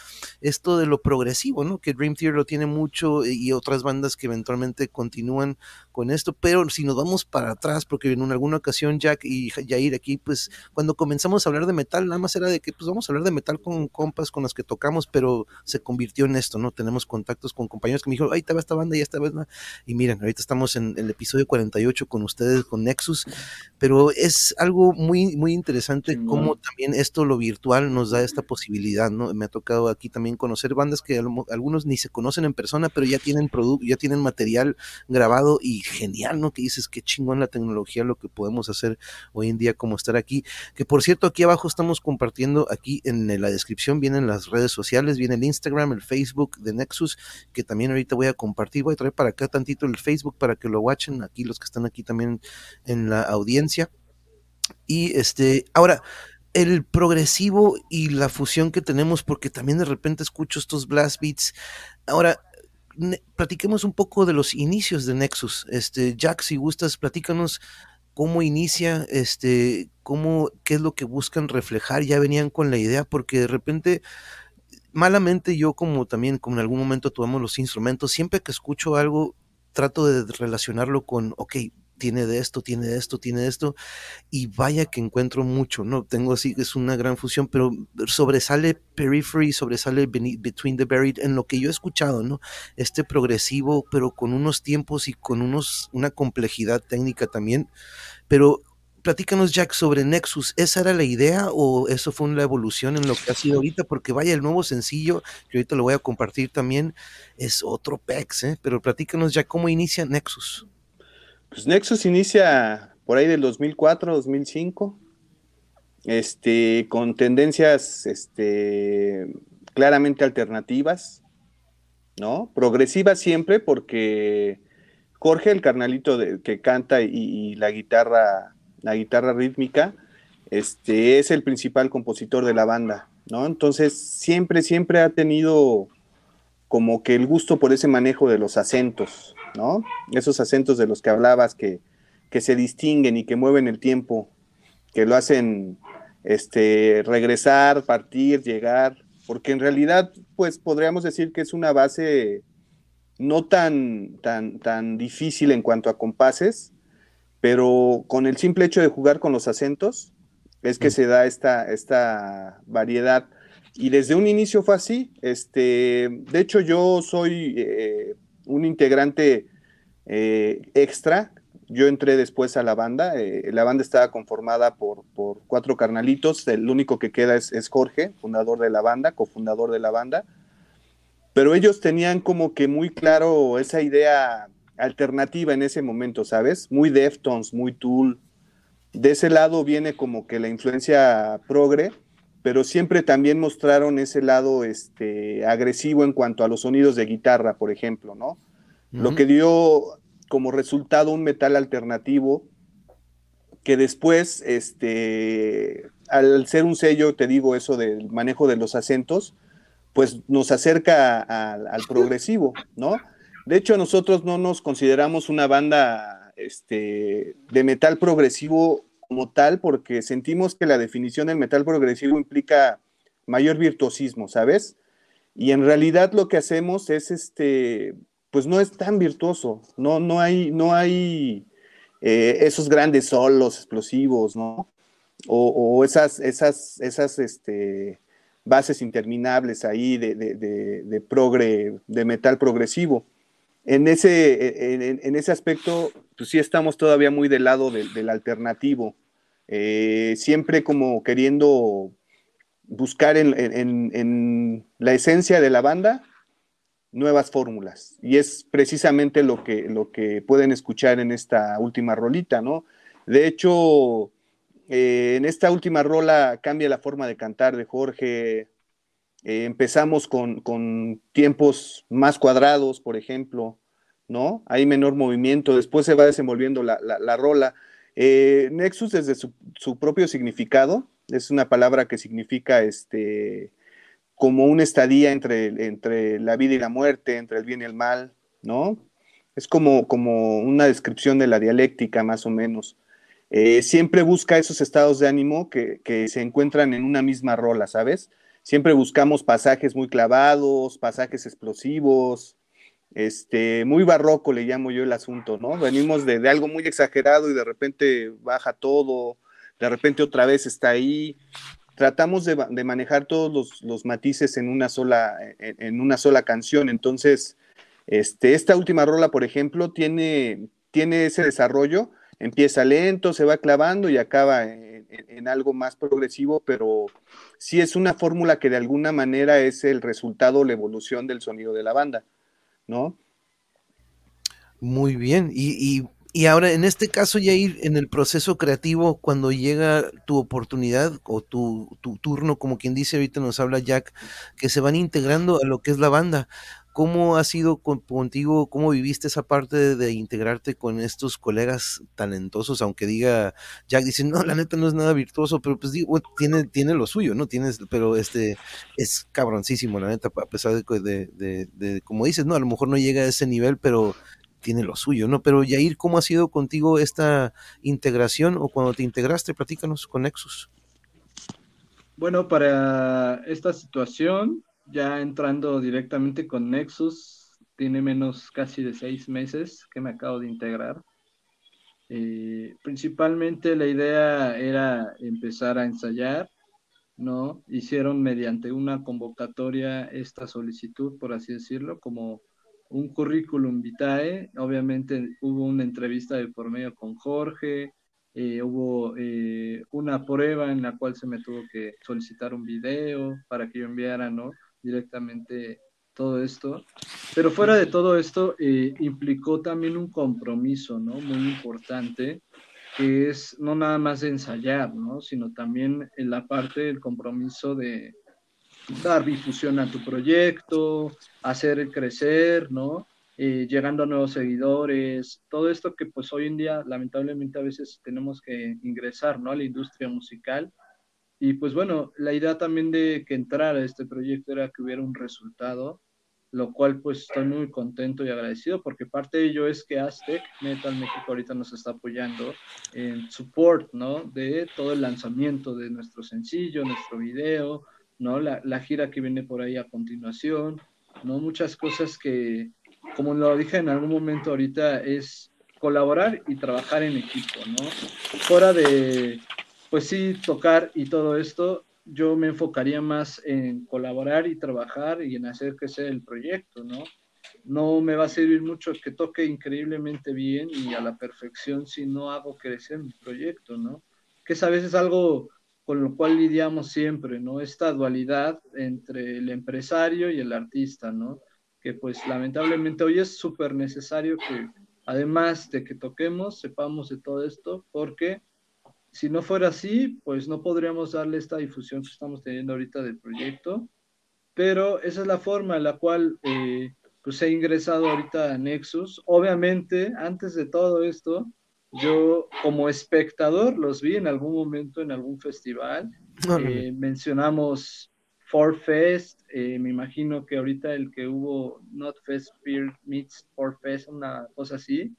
A: Esto de lo progresivo, ¿no? Que Dream Theater lo tiene mucho y otras bandas que eventualmente continúan con esto, pero si nos vamos para atrás, porque en alguna ocasión Jack y Jair aquí, pues cuando comenzamos a hablar de metal, nada más era de que pues vamos a hablar de metal con compas con los que tocamos, pero se convirtió en esto, ¿no? Tenemos contactos con compañeros que me dijeron, te va esta banda y esta vez, ¿no? Y miren, ahorita estamos en el episodio 48 con ustedes, con Nexus, pero es algo muy, muy interesante cómo también esto, lo virtual, nos da esta posibilidad, ¿no? Me ha tocado aquí también conocer bandas que algunos ni se conocen en persona, pero ya tienen producto, ya tienen material grabado y genial, ¿no? Que dices, qué chingón la tecnología, lo que podemos hacer hoy en día, como estar aquí. Que por cierto, aquí abajo estamos compartiendo, aquí en la descripción vienen las redes sociales, viene el Instagram, el Facebook de Nexus, que también ahorita voy a compartir, voy a traer para acá tantito el Facebook para que lo watchen, aquí los que están aquí también en la audiencia. Y este, ahora, el progresivo y la fusión que tenemos, porque también de repente escucho estos blast beats. Ahora, platiquemos un poco de los inicios de Nexus. Este, Jack, si gustas, platícanos cómo inicia, este, cómo, qué es lo que buscan reflejar, ya venían con la idea, porque de repente, malamente yo como también, como en algún momento tomamos los instrumentos, siempre que escucho algo, trato de relacionarlo con, ok, tiene de esto, tiene de esto, tiene de esto, y vaya que encuentro mucho, ¿no? Tengo así, es una gran fusión, pero sobresale Periphery, sobresale Between the Buried en lo que yo he escuchado, ¿no? Este progresivo, pero con unos tiempos y con unos, una complejidad técnica también, pero platícanos, Jack, sobre Nexus. ¿Esa era la idea o eso fue una evolución en lo que ha sido ahorita? Porque vaya, el nuevo sencillo, que ahorita lo voy a compartir también, es otro PEX, ¿eh? Pero platícanos, Jack, ¿cómo inicia Nexus?
B: Pues Nexus inicia por ahí del 2004, 2005, este, con tendencias este, claramente alternativas, ¿no? Progresivas siempre porque Jorge, el carnalito que canta y, la guitarra, la guitarra rítmica, este, es el principal compositor de la banda, ¿no? Entonces siempre, siempre ha tenido como que el gusto por ese manejo de los acentos, ¿no? Esos acentos de los que hablabas que, se distinguen y que mueven el tiempo, que lo hacen este, regresar, partir, llegar, porque en realidad, pues podríamos decir que es una base no tan, tan, tan difícil en cuanto a compases, pero con el simple hecho de jugar con los acentos, es que se da esta, esta variedad. Y desde un inicio fue así. Este, de hecho, yo soy eh, un integrante eh, extra. Yo entré después a la banda. Eh, la banda estaba conformada por, cuatro carnalitos. El único que queda es, Jorge, fundador de la banda, cofundador de la banda. Pero ellos tenían como que muy claro esa idea alternativa en ese momento, ¿sabes? Muy Deftones, muy Tool. De ese lado viene como que la influencia progre, pero siempre también mostraron ese lado este, agresivo en cuanto a los sonidos de guitarra, por ejemplo, ¿no? Lo que dio como resultado un metal alternativo que después, este, al ser un sello, te digo eso del manejo de los acentos, pues nos acerca al progresivo, ¿no? De hecho, nosotros no nos consideramos una banda este, de metal progresivo como tal, porque sentimos que la definición del metal progresivo implica mayor virtuosismo, ¿sabes? Y en realidad lo que hacemos es este, pues no es tan virtuoso, no, no hay, no hay eh, esos grandes solos explosivos, ¿no? O, esas, esas, esas este, bases interminables ahí de, de, progre, de metal progresivo. En ese, en, ese aspecto, pues sí estamos todavía muy del lado del, alternativo, eh, siempre como queriendo buscar en, la esencia de la banda nuevas fórmulas. Y es precisamente lo que, lo que pueden escuchar en esta última rolita, ¿no? De hecho, eh, en esta última rola cambia la forma de cantar de Jorge. Eh, empezamos con, tiempos más cuadrados, por ejemplo, ¿no? Hay menor movimiento, después se va desenvolviendo la, rola. Eh, Nexus, desde su, su, propio significado, es una palabra que significa este, como una estadía entre, entre la vida y la muerte, entre el bien y el mal, ¿no? Es como, como una descripción de la dialéctica, más o menos. Eh, siempre busca esos estados de ánimo que, se encuentran en una misma rola, ¿sabes? Siempre buscamos pasajes muy clavados, pasajes explosivos, este, muy barroco le llamo yo el asunto, ¿no? Venimos de, algo muy exagerado y de repente baja todo, de repente otra vez está ahí, tratamos de, manejar todos los, matices en una sola, en, una sola canción. Entonces, este, esta última rola, por ejemplo, tiene, tiene ese desarrollo, empieza lento, se va clavando y acaba en, algo más progresivo, pero sí es una fórmula que de alguna manera es el resultado, la evolución del sonido de la banda, ¿no?
A: Muy bien, y y ahora, en este caso, ya ir en el proceso creativo, cuando llega tu oportunidad o tu, turno, como quien dice, ahorita nos habla Jack, que se van integrando a lo que es la banda. ¿Cómo ha sido contigo, cómo viviste esa parte de, integrarte con estos colegas talentosos? Aunque diga, Jack dice, no, la neta no es nada virtuoso, pero pues digo, tiene, tiene lo suyo, ¿no? Tienes, pero este, es cabroncísimo, la neta, a pesar de, de, de, como dices, no, a lo mejor no llega a ese nivel, pero tiene lo suyo, ¿no? Pero Yair, ¿cómo ha sido contigo esta integración o cuando te integraste? Platícanos con Nexus.
C: Bueno, para esta situación, ya entrando directamente con Nexus, tiene menos casi de seis meses que me acabo de integrar. Eh, principalmente la idea era empezar a ensayar, ¿no? Hicieron mediante una convocatoria esta solicitud, por así decirlo, como un currículum vitae. Obviamente hubo una entrevista de por medio con Jorge, eh, hubo eh, una prueba en la cual se me tuvo que solicitar un video para que yo enviara, ¿no? Directamente todo esto. Pero fuera de todo esto, eh, implicó también un compromiso, ¿no? Muy importante, que es no nada más de ensayar, ¿no? Sino también en la parte del compromiso de dar difusión a tu proyecto, hacer crecer, ¿no? Eh, llegando a nuevos seguidores, todo esto que pues hoy en día lamentablemente a veces tenemos que ingresar, ¿no? A la industria musical. Y pues bueno, la idea también de que entrara este proyecto era que hubiera un resultado, lo cual pues estoy muy contento y agradecido porque parte de ello es que Aztec Metal México ahorita nos está apoyando en support, ¿no? De todo el lanzamiento de nuestro sencillo, nuestro video, ¿no? La, la gira que viene por ahí a continuación, ¿no? Muchas cosas que, como lo dije en algún momento ahorita, es colaborar y trabajar en equipo, ¿no? Fuera de, pues sí, tocar y todo esto, yo me enfocaría más en colaborar y trabajar y en hacer sea el proyecto, ¿no? No me va a servir mucho que toque increíblemente bien y a la perfección si no hago crecer mi proyecto, ¿no? Que es a veces algo con lo cual lidiamos siempre, ¿no? Esta dualidad entre el empresario y el artista, ¿no? Que pues lamentablemente hoy es súper necesario que además de que toquemos, sepamos de todo esto, porque si no fuera así, pues no podríamos darle esta difusión que estamos teniendo ahorita del proyecto, pero esa es la forma en la cual eh, pues he ingresado ahorita a Nexus. Obviamente, antes de todo esto, yo como espectador los vi en algún momento en algún festival. Eh, mencionamos Ford Fest, eh, me imagino que ahorita el que hubo Not Fest Fear meets Ford Fest, una cosa así.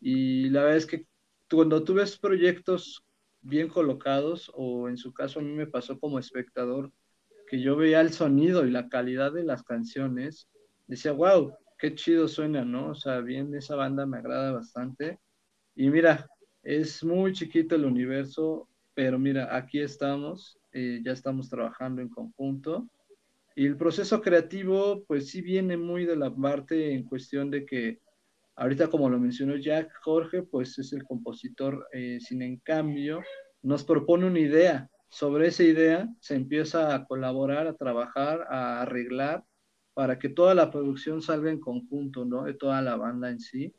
C: Y la verdad es que cuando tú ves proyectos bien colocados, o en su caso a mí me pasó como espectador, que yo veía el sonido y la calidad de las canciones, decía, wow, qué chido suena, ¿no? O sea, bien, esa banda me agrada bastante. Y mira, es muy chiquito el universo, pero mira, aquí estamos, eh, ya estamos trabajando en conjunto. Y el proceso creativo, pues sí viene muy de la parte en cuestión de que ahorita como lo mencionó Jack, Jorge, pues es el compositor, eh, sin en cambio, nos propone una idea. Sobre esa idea se empieza a colaborar, a trabajar, a arreglar para que toda la producción salga en conjunto, ¿no? De toda la banda en sí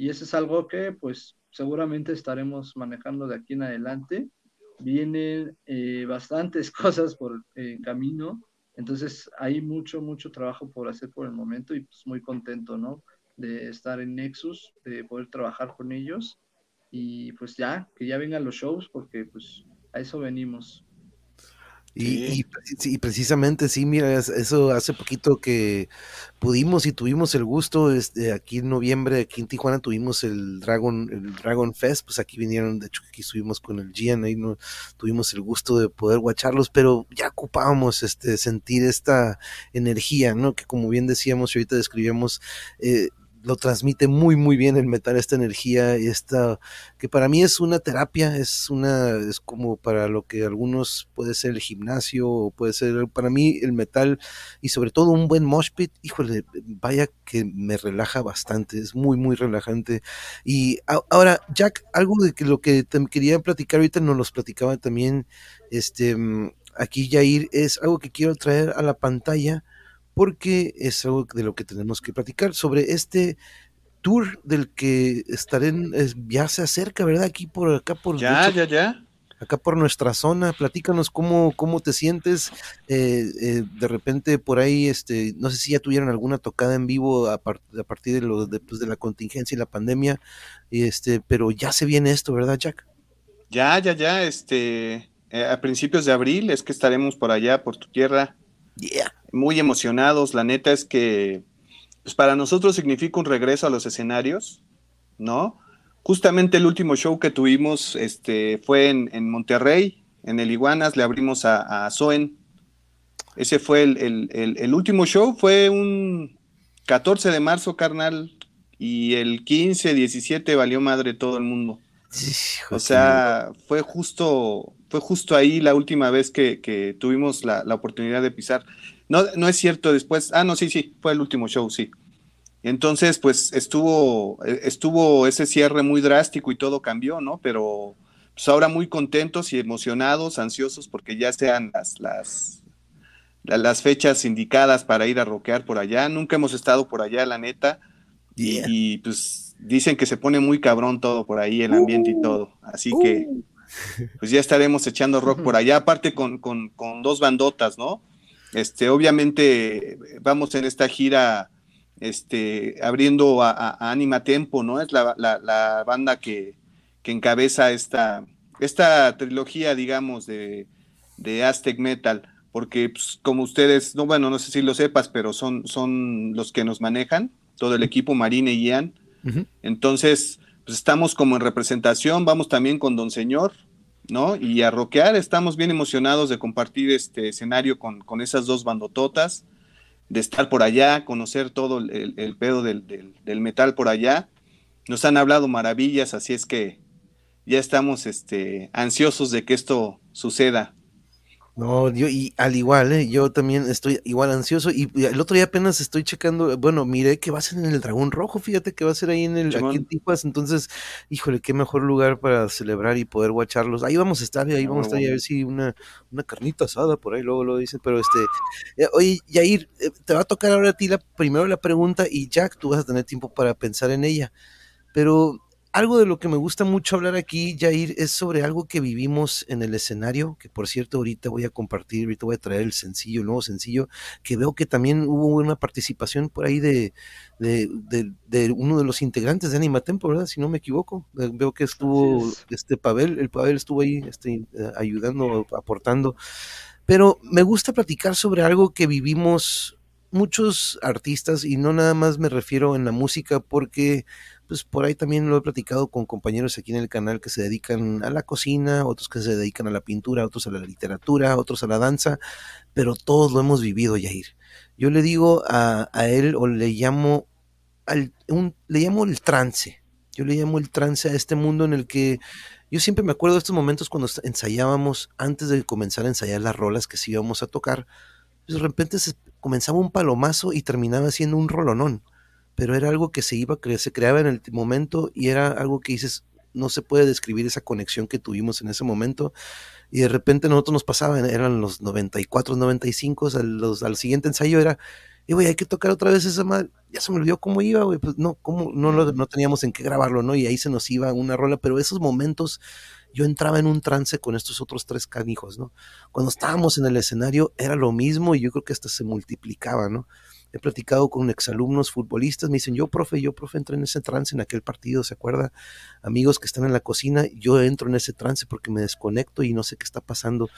C: y eso es algo que pues seguramente estaremos manejando de aquí en adelante. Vienen eh, bastantes cosas por eh, camino, entonces hay mucho, mucho trabajo por hacer por el momento y pues muy contento, ¿no? De estar en Nexus, de poder trabajar con ellos y pues ya, que ya vengan los shows porque pues a eso venimos.
A: Y, y, precisamente sí, mira, eso hace poquito que pudimos y tuvimos el gusto, este, aquí en noviembre, aquí en Tijuana tuvimos el Dragon, el Dragon Fest, pues aquí vinieron, de hecho aquí estuvimos con el Gian, ahí no, tuvimos el gusto de poder guacharlos, pero ya ocupábamos este, sentir esta energía, ¿no? Que como bien decíamos y ahorita describíamos, eh, lo transmite muy muy bien el metal esta energía y esta que para mí es una terapia es una es como para lo que algunos puede ser el gimnasio o puede ser para mí el metal y sobre todo un buen mosh pit híjole vaya que me relaja bastante es muy muy relajante. Y ahora Jack algo de que lo que te quería platicar ahorita nos los platicaba también este mm, aquí Jair es algo que quiero traer a la pantalla porque es algo de lo que tenemos que platicar sobre este tour del que estaré ya se acerca, ¿verdad? Aquí por acá por
B: ya, ya, ya.
A: Acá por nuestra zona, platícanos cómo, cómo te sientes. Eh, eh, de repente por ahí, este, no sé si ya tuvieron alguna tocada en vivo a, partir de, lo, de, pues, de la contingencia y la pandemia, este, pero ya se viene esto, ¿verdad, Jack?
B: Ya, ya, ya, este, eh, a principios de abril es que estaremos por allá, por tu tierra. Muy emocionados. La neta es que pues para nosotros significa un regreso a los escenarios, ¿no? Justamente el último show que tuvimos este, fue en, Monterrey, en el Iguanas, le abrimos a, Soen. Ese fue el, último show, fue un 14 de marzo, carnal, y el 15, 17 valió madre todo el mundo. O sea, fue justo, fue justo ahí la última vez que, tuvimos la, la, oportunidad de pisar. No, no es cierto, después, ah, no, sí, sí, fue el último show, sí. Entonces, pues estuvo, e, estuvo ese cierre muy drástico y todo cambió, ¿no? Pero pues ahora muy contentos y emocionados, ansiosos, porque ya sean las, las, las fechas indicadas para ir a roquear por allá. Nunca hemos estado por allá, la neta. Y, pues dicen que se pone muy cabrón todo por ahí, el ambiente y todo. Así que uh. pues ya estaremos echando rock por allá, aparte con, con, con dos bandotas, ¿no? Este, obviamente vamos en esta gira este, abriendo a, Anima Tempo, ¿no? Es la, banda que, encabeza esta, esta trilogía, digamos, de, Aztec Metal, porque pues, como ustedes, no, bueno, no sé si lo sepas, pero son, son los que nos manejan, todo el equipo Marine y Ian. Entonces, pues estamos como en representación, vamos también con Don Señor, ¿no? Y a rockear, estamos bien emocionados de compartir este escenario con, con esas dos bandototas de estar por allá, conocer todo el, pedo del, metal por allá. Nos han hablado maravillas, así es que ya estamos este, ansiosos de que esto suceda.
A: No, yo y al igual, ¿eh? yo también estoy igual ansioso y el otro día apenas estoy checando, bueno, miré que va a ser en el Dragón Rojo, fíjate que va a ser ahí en el aquí en Tijuas, entonces, híjole, qué mejor lugar para celebrar y poder guacharlos. Ahí vamos a estar, ahí vamos a estar y a ver si una, una carnita asada por ahí luego lo dicen, pero este, eh, oye, Yair, eh, te va a tocar ahora a ti la primero la pregunta y Jack, tú vas a tener tiempo para pensar en ella. Pero algo de lo que me gusta mucho hablar aquí, Jair, es sobre algo que vivimos en el escenario, que por cierto ahorita voy a compartir, ahorita voy a traer el sencillo, el nuevo sencillo, que veo que también hubo una participación por ahí de, de, uno de los integrantes de Anima Tempo, ¿verdad? Si no me equivoco. Veo que estuvo este Pavel, el Pavel estuvo ahí este, eh, ayudando, aportando. Pero me gusta platicar sobre algo que vivimos muchos artistas y no nada más me refiero en la música porque pues por ahí también lo he platicado con compañeros aquí en el canal que se dedican a la cocina, otros que se dedican a la pintura, otros a la literatura, otros a la danza, pero todos lo hemos vivido, Yair. Yo le digo a, él o le llamo, al, un, le llamo el trance, yo le llamo el trance a este mundo en el que yo siempre me acuerdo de estos momentos cuando ensayábamos, antes de comenzar a ensayar las rolas que sí íbamos a tocar, pues de repente se comenzaba un palomazo y terminaba siendo un rolonón pero era algo que se iba, se creaba en el momento y era algo que dices, no se puede describir esa conexión que tuvimos en ese momento. Y de repente nosotros nos pasaban, eran los 94, 95, al, los, al siguiente ensayo era, y güey, hay que tocar otra vez esa madre. Ya se me olvidó cómo iba, güey, pues no, cómo, no, no teníamos en qué grabarlo, ¿no? Y ahí se nos iba una rola, pero esos momentos yo entraba en un trance con estos otros tres canijos, ¿no? Cuando estábamos en el escenario era lo mismo y yo creo que hasta se multiplicaba, ¿no? He platicado con exalumnos futbolistas, me dicen, yo, profe, yo, profe, entré en ese trance en aquel partido, ¿se acuerda? Amigos que están en la cocina, yo entro en ese trance porque me desconecto y no sé qué está pasando.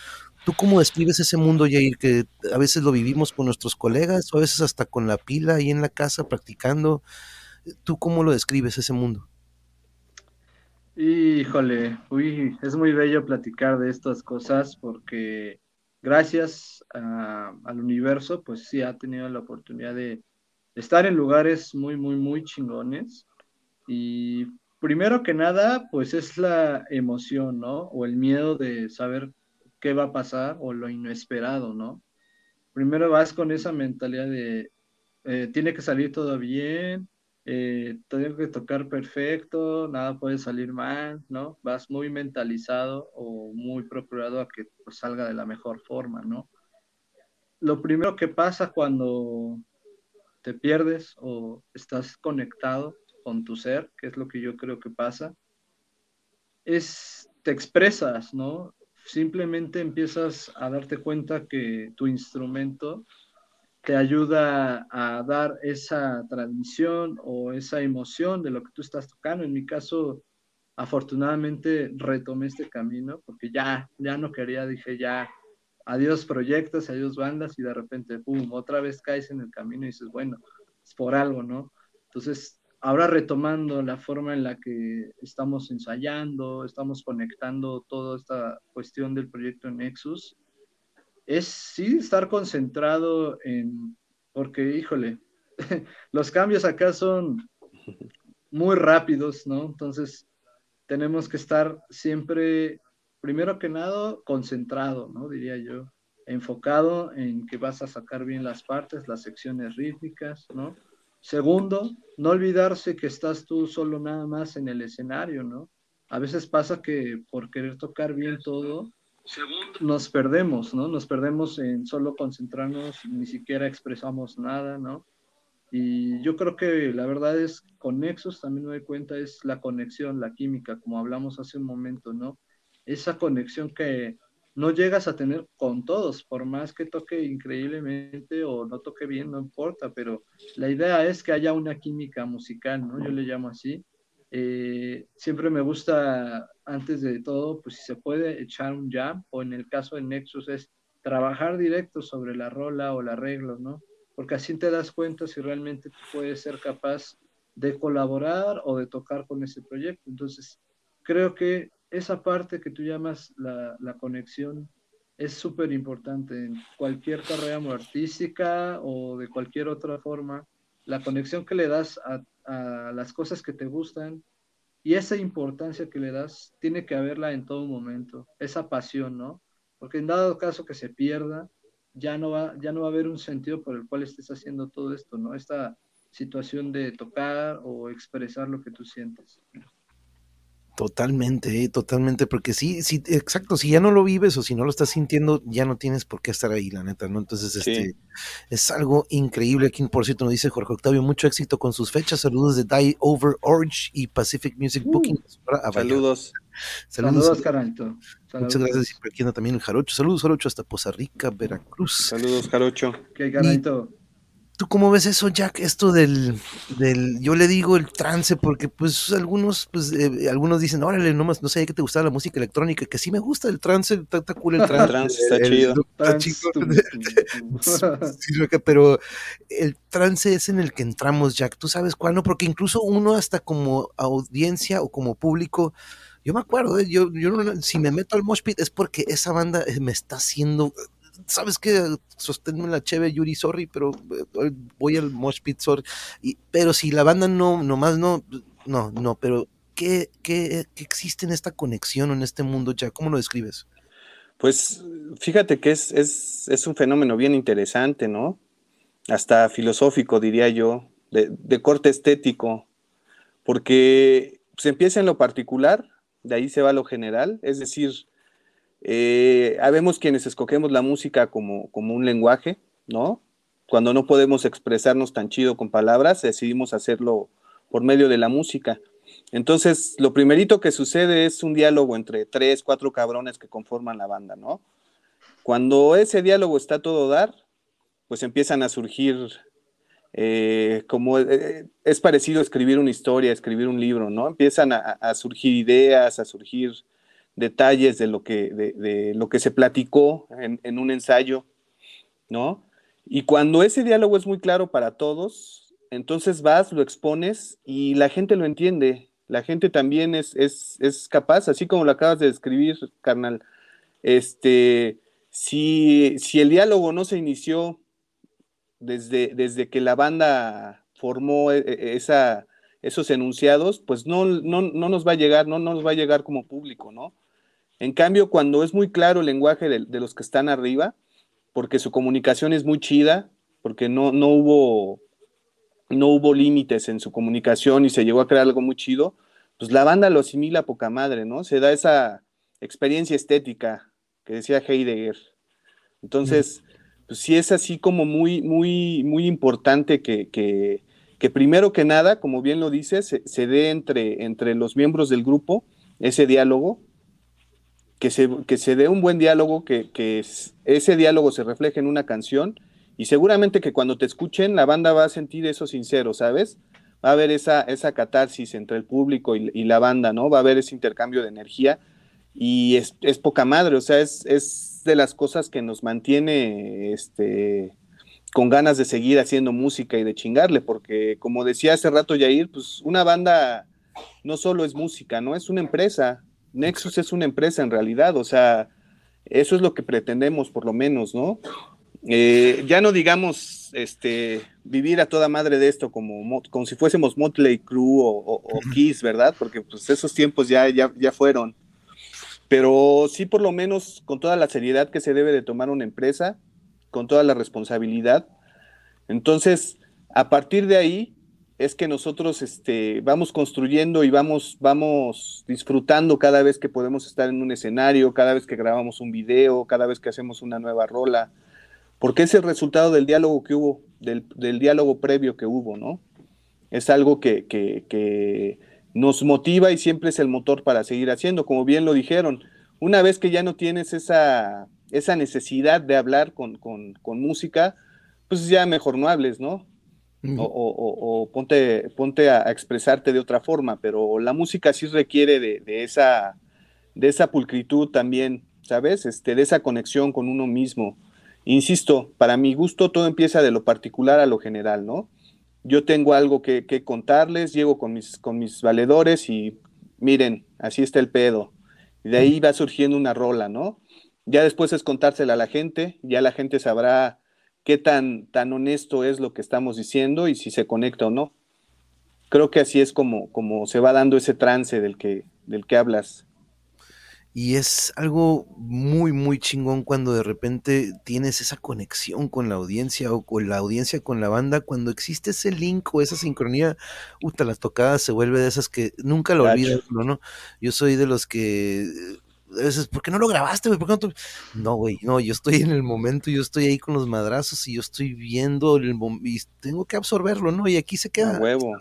A: ¿Tú cómo describes ese mundo, Jair, que a veces lo vivimos con nuestros colegas o a veces hasta con la pila ahí en la casa practicando? ¿Tú cómo lo describes ese mundo?
C: Híjole, uy, es muy bello platicar de estas cosas porque gracias al universo, pues sí ha tenido la oportunidad de estar en lugares muy, muy, muy chingones. Y primero que nada, pues es la emoción, ¿no? O el miedo de saber qué va a pasar o lo inesperado, ¿no? Primero vas con esa mentalidad de, eh, tiene que salir todo bien, eh, tengo que tocar perfecto, nada puede salir mal, ¿no? Vas muy mentalizado o muy procurado a que pues, salga de la mejor forma, ¿no? Lo primero que pasa cuando te pierdes o estás conectado con tu ser, que es lo que yo creo que pasa, es te expresas, ¿no? Simplemente empiezas a darte cuenta que tu instrumento te ayuda a dar esa transmisión o esa emoción de lo que tú estás tocando. En mi caso, afortunadamente retomé este camino porque ya, ya no quería, dije ya, adiós proyectos, adiós bandas y de repente, ¡pum!, otra vez caes en el camino y dices, bueno, es por algo, ¿no? Entonces, ahora retomando la forma en la que estamos ensayando, estamos conectando toda esta cuestión del proyecto Nexus, es sí estar concentrado en, porque híjole, los cambios acá son muy rápidos, ¿no? Entonces, tenemos que estar siempre, primero que nada, concentrado, ¿no? Diría yo, enfocado en que vas a sacar bien las partes, las secciones rítmicas, ¿no? Segundo, no olvidarse que estás tú solo nada más en el escenario, ¿no? A veces pasa que por querer tocar bien todo, nos perdemos, ¿no? Nos perdemos en solo concentrarnos, ni siquiera expresamos nada, ¿no? Y yo creo que la verdad es, con Nexus también me doy cuenta, es la conexión, la química, como hablamos hace un momento, ¿no? Esa conexión que no llegas a tener con todos, por más que toque increíblemente o no toque bien, no importa, pero la idea es que haya una química musical, ¿no? Yo le llamo así. Eh, siempre me gusta, antes de todo, pues si se puede echar un jam, o en el caso de Nexus es trabajar directo sobre la rola o el arreglo, ¿no? porque así te das cuenta si realmente puedes ser capaz de colaborar o de tocar con ese proyecto. Entonces, creo que esa parte que tú llamas la, la conexión es súper importante en cualquier carrera artística o de cualquier otra forma. La conexión que le das a, a las cosas que te gustan y esa importancia que le das tiene que haberla en todo momento, esa pasión, ¿no? Porque en dado caso que se pierda, ya no va, ya no va a haber un sentido por el cual estés haciendo todo esto, ¿no? Esta situación de tocar o expresar lo que tú sientes.
A: Totalmente, totalmente, porque sí, sí, exacto, si ya no lo vives o si no lo estás sintiendo, ya no tienes por qué estar ahí, la neta, ¿no? Entonces, este, es algo increíble. Aquí, por cierto, nos dice Jorge Octavio, mucho éxito con sus fechas. Saludos de Die Over Orange y Pacific Music uh, Booking.
B: saludos.
C: Saludos, Saludos
A: Muchas gracias. Y por aquí anda también el Jarocho. Saludos, Jarocho, hasta Poza Rica, Veracruz.
B: Saludos, Jarocho.
C: ¿Qué,
A: ¿Tú cómo ves eso, Jack? Esto del, del, yo le digo el trance, porque pues algunos, pues eh, algunos dicen, órale, no, no sabía que te gustaba la música electrónica, que sí me gusta el trance, está, cool el trance.
B: trance está chido. Está chido.
A: pero el trance es en el que entramos, Jack. ¿Tú sabes cuál? No, porque incluso uno hasta como audiencia o como público, yo me acuerdo, ¿eh? yo, yo si me meto al mosh pit es porque esa banda eh, me está haciendo ¿sabes qué? Sosténme la cheve, Yuri, sorry, pero eh, voy al Mosh Pit, sorry. Y, pero si la banda no, nomás no, no, no, pero ¿qué, qué, qué existe en esta conexión en este mundo ya? ¿Cómo lo describes?
B: Pues fíjate que es, es, es un fenómeno bien interesante, ¿no? Hasta filosófico, diría yo, de, de corte estético, porque se empieza en lo particular, de ahí se va a lo general, es decir, eh, habemos quienes escogemos la música como, como un lenguaje, ¿no? Cuando no podemos expresarnos tan chido con palabras, decidimos hacerlo por medio de la música. Entonces, lo primerito que sucede es un diálogo entre tres, cuatro cabrones que conforman la banda, ¿no? Cuando ese diálogo está todo dar, pues empiezan a surgir, eh, como eh, es parecido escribir una historia, escribir un libro, ¿no? Empiezan a surgir ideas, a surgir detalles de lo que, de, lo que se platicó en, un ensayo, ¿no? Y cuando ese diálogo es muy claro para todos, entonces vas, lo expones y la gente lo entiende. La gente también es, es, capaz, así como lo acabas de describir, carnal. Este, si, si el diálogo no se inició desde, desde que la banda formó e, e, esa, esos enunciados, pues no, no, no, nos va a llegar, no, no nos va a llegar como público, ¿no? En cambio, cuando es muy claro el lenguaje de, los que están arriba, porque su comunicación es muy chida, porque no, no hubo, no hubo límites en su comunicación y se llegó a crear algo muy chido, pues la banda lo asimila a poca madre, ¿no? Se da esa experiencia estética que decía Heidegger. Entonces, pues sí es así como muy, muy, muy importante que, que, primero que nada, como bien lo dices, se, dé entre, entre los miembros del grupo ese diálogo que se, que se dé un buen diálogo, que, que, ese diálogo se refleje en una canción y seguramente que cuando te escuchen la banda va a sentir eso sincero, ¿sabes? Va a haber esa, esa catarsis entre el público y, la banda, ¿no? Va a haber ese intercambio de energía y es, poca madre, o sea, es, es, de las cosas que nos mantiene este, con ganas de seguir haciendo música y de chingarle, porque como decía hace rato Yair, pues una banda no solo es música, no es una empresa. Nexus es una empresa en realidad, o sea, eso es lo que pretendemos por lo menos, ¿no? Eh, ya no digamos este, vivir a toda madre de esto como, como si fuésemos Motley Crue o, Kiss, ¿verdad? Porque pues esos tiempos ya, ya, ya fueron. Pero sí por lo menos con toda la seriedad que se debe de tomar una empresa, con toda la responsabilidad. Entonces, a partir de ahí es que nosotros este, vamos construyendo y vamos, vamos disfrutando cada vez que podemos estar en un escenario, cada vez que grabamos un video, cada vez que hacemos una nueva rola, porque es el resultado del diálogo que hubo, del, diálogo previo que hubo, ¿no? Es algo que, que nos motiva y siempre es el motor para seguir haciendo, como bien lo dijeron. Una vez que ya no tienes esa esa necesidad de hablar con, música, pues ya mejor no hables, ¿no? o, ponte, ponte a, expresarte de otra forma, pero la música sí requiere de, esa, de esa pulcritud también, ¿sabes? Este, de esa conexión con uno mismo. Insisto, para mi gusto todo empieza de lo particular a lo general, ¿no? Yo tengo algo que, que contarles, llego con mis, con mis valedores y miren, así está el pedo. Y de ahí va surgiendo una rola, ¿no? Ya después es contársela a la gente, ya la gente sabrá qué tan, tan honesto es lo que estamos diciendo y si se conecta o no. Creo que así es como, como se va dando ese trance del que, del que hablas.
A: Y es algo muy, muy chingón cuando de repente tienes esa conexión con la audiencia o con la audiencia con la banda. Cuando existe ese link o esa sincronía, puta, las tocadas se vuelve de esas que nunca lo olvidas, ¿no? Yo soy de los que veces, ¿por qué no lo grabaste, güey? ¿Por qué no, no, güey, no, yo estoy en el momento, yo estoy ahí con los madrazos y yo estoy viendo el y tengo que absorberlo, ¿no? Y aquí se queda.
B: huevo.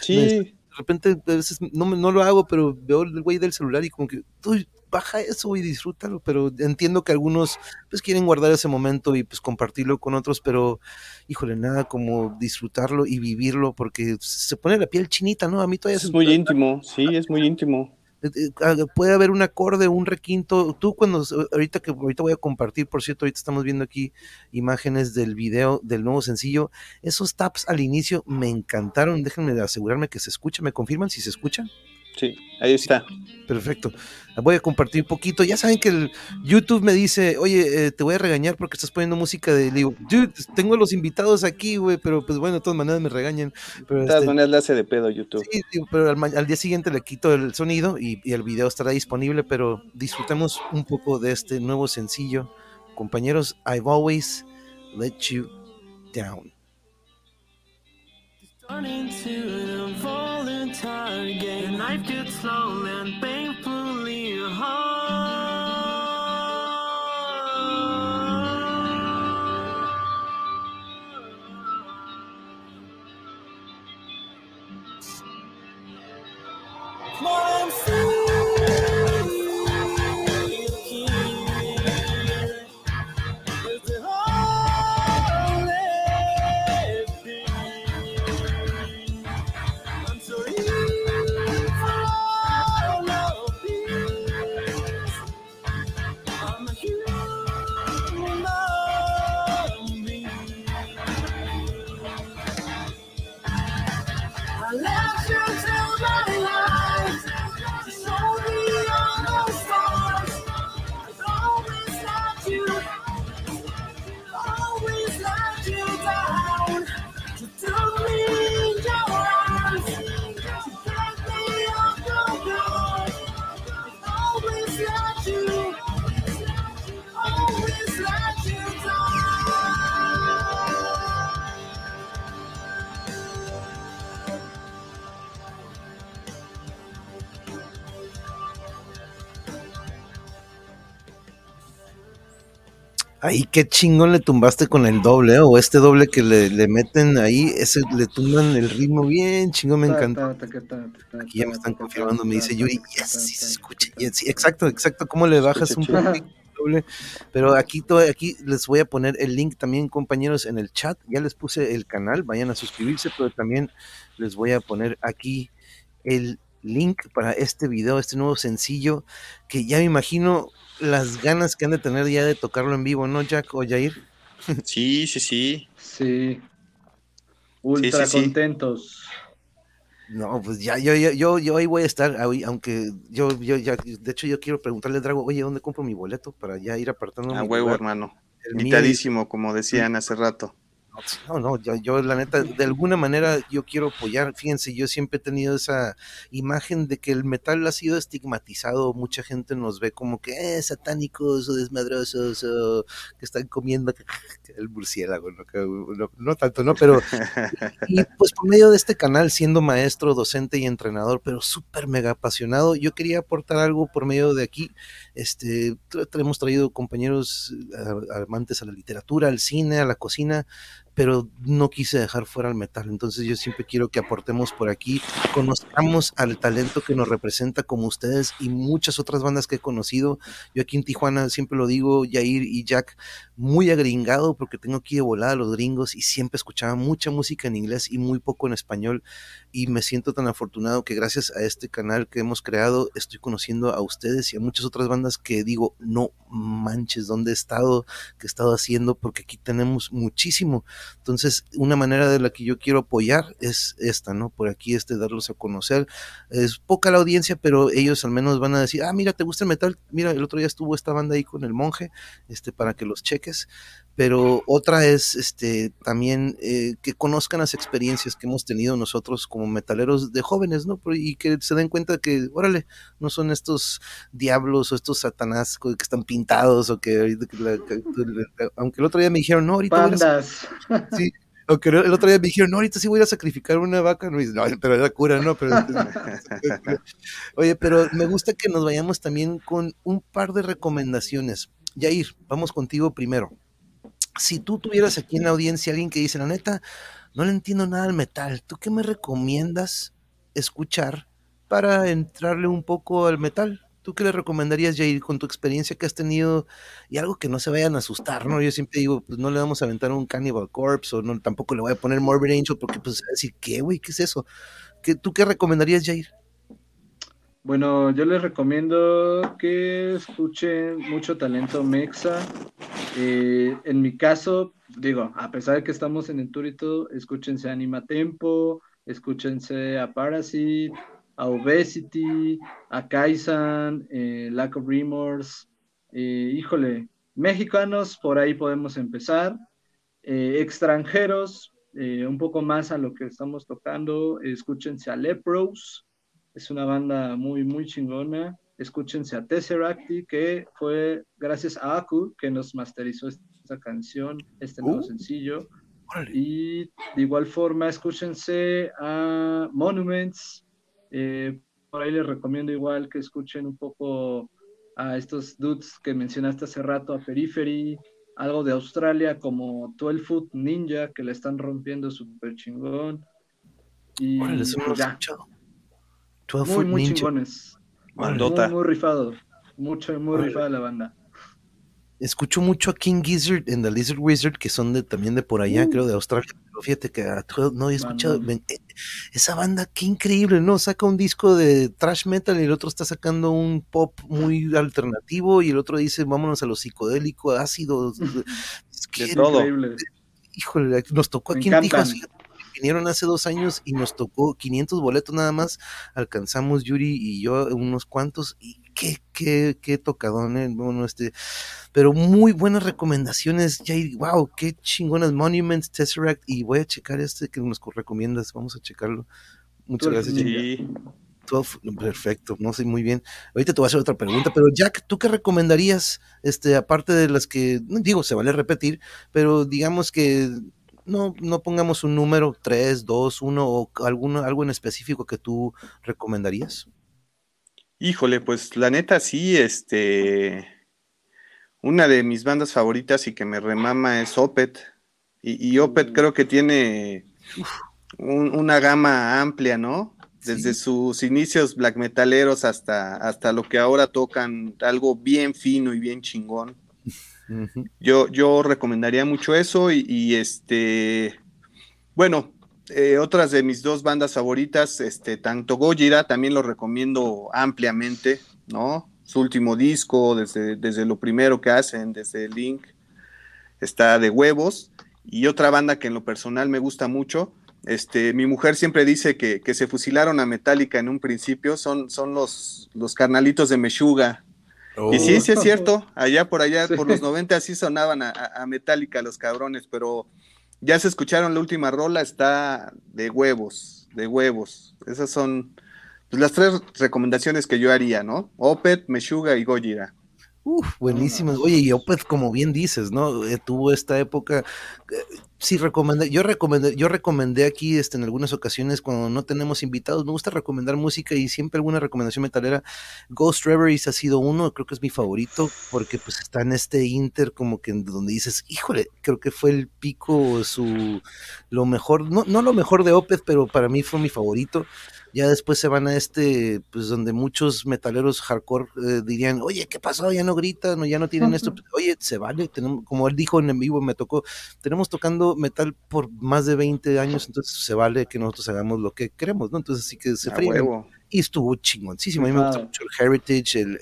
A: Sí. de repente, a veces no, no lo hago, pero veo el güey del celular y como que, uy, baja eso y disfrútalo, pero entiendo que algunos pues quieren guardar ese momento y pues compartirlo con otros, pero híjole, nada como disfrutarlo y vivirlo porque se pone la piel chinita, ¿no? A mí todavía
B: es muy íntimo, sí, es muy íntimo.
A: Eh, eh, ah, puede haber un acorde, un requinto. Tú cuando, ahorita que ahorita voy a compartir, por cierto, ahorita estamos viendo aquí imágenes del video del nuevo sencillo. Esos taps al inicio me encantaron. Déjenme asegurarme que se escucha. ¿Me confirman si se escuchan?
B: Sí, ahí está.
A: Perfecto. Voy a compartir un poquito. Ya saben que el YouTube me dice, oye, eh, te voy a regañar porque estás poniendo música de. Le digo, dude, tengo los invitados aquí, güey, pero pues bueno, de todas maneras me regañan. Pero,
B: de todas este maneras le hace de pedo YouTube.
A: Sí, pero al, día siguiente le quito el sonido y, y el video estará disponible, pero disfrutemos un poco de este nuevo sencillo. Compañeros, I've always let you down. Turning to a voluntary game. Life gets slowly and painfully hard. More I'm a Ahí qué chingón le tumbaste con el doble, ¿eh? o este doble que le, meten ahí, ese le tumban el ritmo bien chingón, me encantó. Aquí ya me están confirmando, me dice Yuri, yes, sí se escucha, exacto, exacto, cómo le bajas un poco doble, pero aquí, aquí les voy a poner el link también, compañeros, en el chat, ya les puse el canal, vayan a suscribirse, pero también les voy a poner aquí el link para este video, este nuevo sencillo, que ya me imagino las ganas que han de tener ya de tocarlo en vivo, ¿no, Jack o Jair?
B: Sí, sí, sí.
C: Sí. Ultra contentos.
A: No, pues ya, yo, yo, yo, ahí voy a estar, aunque yo, yo ya, de hecho yo quiero preguntarle a Drago, oye, ¿dónde compro mi boleto? Para ya ir apartando.
B: A huevo, hermano. Invitadísimo, como decían hace rato.
A: No, no, yo, yo, la neta, de alguna manera yo quiero apoyar, fíjense, yo siempre he tenido esa imagen de que el metal ha sido estigmatizado, mucha gente nos ve como que eh, satánicos o desmadrosos o que están comiendo el murciélago, no, tanto, ¿no? Pero, y, pues por medio de este canal, siendo maestro, docente y entrenador, pero súper mega apasionado, yo quería aportar algo por medio de aquí, este, hemos traído compañeros eh, amantes a la literatura, al cine, a la cocina, pero no quise dejar fuera el metal. Entonces yo siempre quiero que aportemos por aquí, conozcamos al talento que nos representa como ustedes y muchas otras bandas que he conocido. Yo aquí en Tijuana siempre lo digo, Jair y Jack, muy agringado porque tengo aquí de volada a los gringos y siempre escuchaba mucha música en inglés y muy poco en español y me siento tan afortunado que gracias a este canal que hemos creado estoy conociendo a ustedes y a muchas otras bandas que digo, no manches, ¿dónde he estado? ¿Qué he estado haciendo? Porque aquí tenemos muchísimo. Entonces, una manera de la que yo quiero apoyar es esta, ¿no? Por aquí, este, darlos a conocer. Es poca la audiencia, pero ellos al menos van a decir, ah, mira, ¿te gusta el metal? Mira, el otro día estuvo esta banda ahí con el monje, este, para que los cheques pero otra es este también eh, que conozcan las experiencias que hemos tenido nosotros como metaleros de jóvenes, ¿no? Y que se den cuenta que, órale, no son estos diablos o estos satanás que están pintados o que, aunque el otro día me dijeron, no, ahorita...
C: Pandas.
A: Sí, aunque el otro día me dijeron, no, ahorita sí voy a sacrificar una vaca, no, pero era cura, ¿no? Pero, oye, pero me gusta que nos vayamos también con un par de recomendaciones. Yair, vamos contigo primero si tú tuvieras aquí en la audiencia alguien que dice, la neta, no le entiendo nada al metal, ¿tú qué me recomiendas escuchar para entrarle un poco al metal? ¿Tú qué le recomendarías, Jair, con tu experiencia que has tenido y algo que no se vayan a asustar, ¿no? Yo siempre digo, pues no le vamos a aventar un Cannibal Corpse o no, tampoco le voy a poner Morbid Angel porque pues a decir, ¿qué, güey? ¿Qué es eso? ¿Qué, ¿Tú qué recomendarías, Jair?
C: Bueno, yo les recomiendo que escuchen mucho talento mexa. Eh, en mi caso, digo, a pesar de que estamos en el tour y todo, escúchense a Anima Tempo, escúchense a Parasite, a Obesity, a Kaisan, eh, Lack of Remorse. Eh, híjole, mexicanos, por ahí podemos empezar. extranjeros, un poco más a lo que estamos tocando, escúchense a Lepros es una banda muy, muy chingona. Escúchense a Tesseracti, que fue gracias a Aku que nos masterizó esta canción, este nuevo uh. sencillo. Y de igual forma, escúchense a Monuments. Eh, por ahí les recomiendo igual que escuchen un poco a estos dudes que mencionaste hace rato, a Periphery, algo de Australia como 12 Foot Ninja, que le están rompiendo súper chingón. Y ya muy, muy chingones. Muy, muy, rifado. Mucho, muy rifada la banda.
A: Escucho mucho a King Gizzard en The Lizard Wizard, que son de, también de por allá, uh. creo, de Australia. Fíjate que no he escuchado. Eh, esa banda, qué increíble, ¿no? Saca un disco de thrash metal y el otro está sacando un pop muy alternativo y el otro dice, vámonos a lo psicodélico, ácido.
B: qué todo.
A: Híjole, nos tocó aquí en Tijuana vinieron hace dos años y nos tocó 500 boletos nada más, alcanzamos Yuri y yo unos cuantos y qué, qué, qué tocadón, ¿eh? bueno, este, pero muy buenas recomendaciones, Jay, wow, qué chingonas Monuments, Tesseract y voy a checar este que nos recomiendas, vamos a checarlo. Muchas gracias,
B: sí.
A: perfecto, no sé muy bien. Ahorita te voy a hacer otra pregunta, pero Jack, ¿tú qué recomendarías? Este, aparte de las que, digo, se vale repetir, pero digamos que no, no pongamos un número, 3, 2, 1 o alguno, algo en específico que tú recomendarías.
B: Híjole, pues la neta sí, este, una de mis bandas favoritas y que me remama es Opet. Y, Opet mm. creo que tiene una gama amplia, ¿no? Desde sus inicios black metaleros hasta, hasta lo que ahora tocan, algo bien fino y bien chingón. yo, yo recomendaría mucho eso y, este, bueno, eh, otras de mis dos bandas favoritas, este, tanto Gojira, también lo recomiendo ampliamente, ¿no? Su último disco, desde, desde lo primero que hacen, desde Link. está de huevos. Y otra banda que en lo personal me gusta mucho, este, mi mujer siempre dice que, se fusilaron a Metallica en un principio, son, son los, los carnalitos de Meshuga. Y sí, sí es oh. cierto, allá por allá, por los 90 sí sonaban a, a, Metallica los cabrones, pero ya se escucharon la última rola, está de huevos, de huevos. Esas son pues, las tres recomendaciones que yo haría, ¿no? Opet, Meshuga y Gojira.
A: Uf, buenísimas. Oye, y Opeth, como bien dices, ¿no? Eh, tuvo esta época. Eh, sí, recomendé, yo recomendé, yo recomendé aquí este, en algunas ocasiones cuando no tenemos invitados, me gusta recomendar música y siempre alguna recomendación metalera. Ghost Reveries ha sido uno, creo que es mi favorito, porque pues está en este inter como que donde dices, híjole, creo que fue el pico, su lo mejor, no, no lo mejor de Opeth, pero para mí fue mi favorito. Ya después se van a este, pues donde muchos metaleros hardcore eh, dirían, oye, ¿qué pasó? Ya no gritan, o ya no tienen esto. Oye, se vale, tenemos, como él dijo en vivo, me tocó, tenemos tocando metal por más de 20 años, entonces se vale que nosotros hagamos lo que queremos, ¿no? Entonces sí que se fríen. Y estuvo chingoncísimo. A mí me gusta mucho el Heritage, el,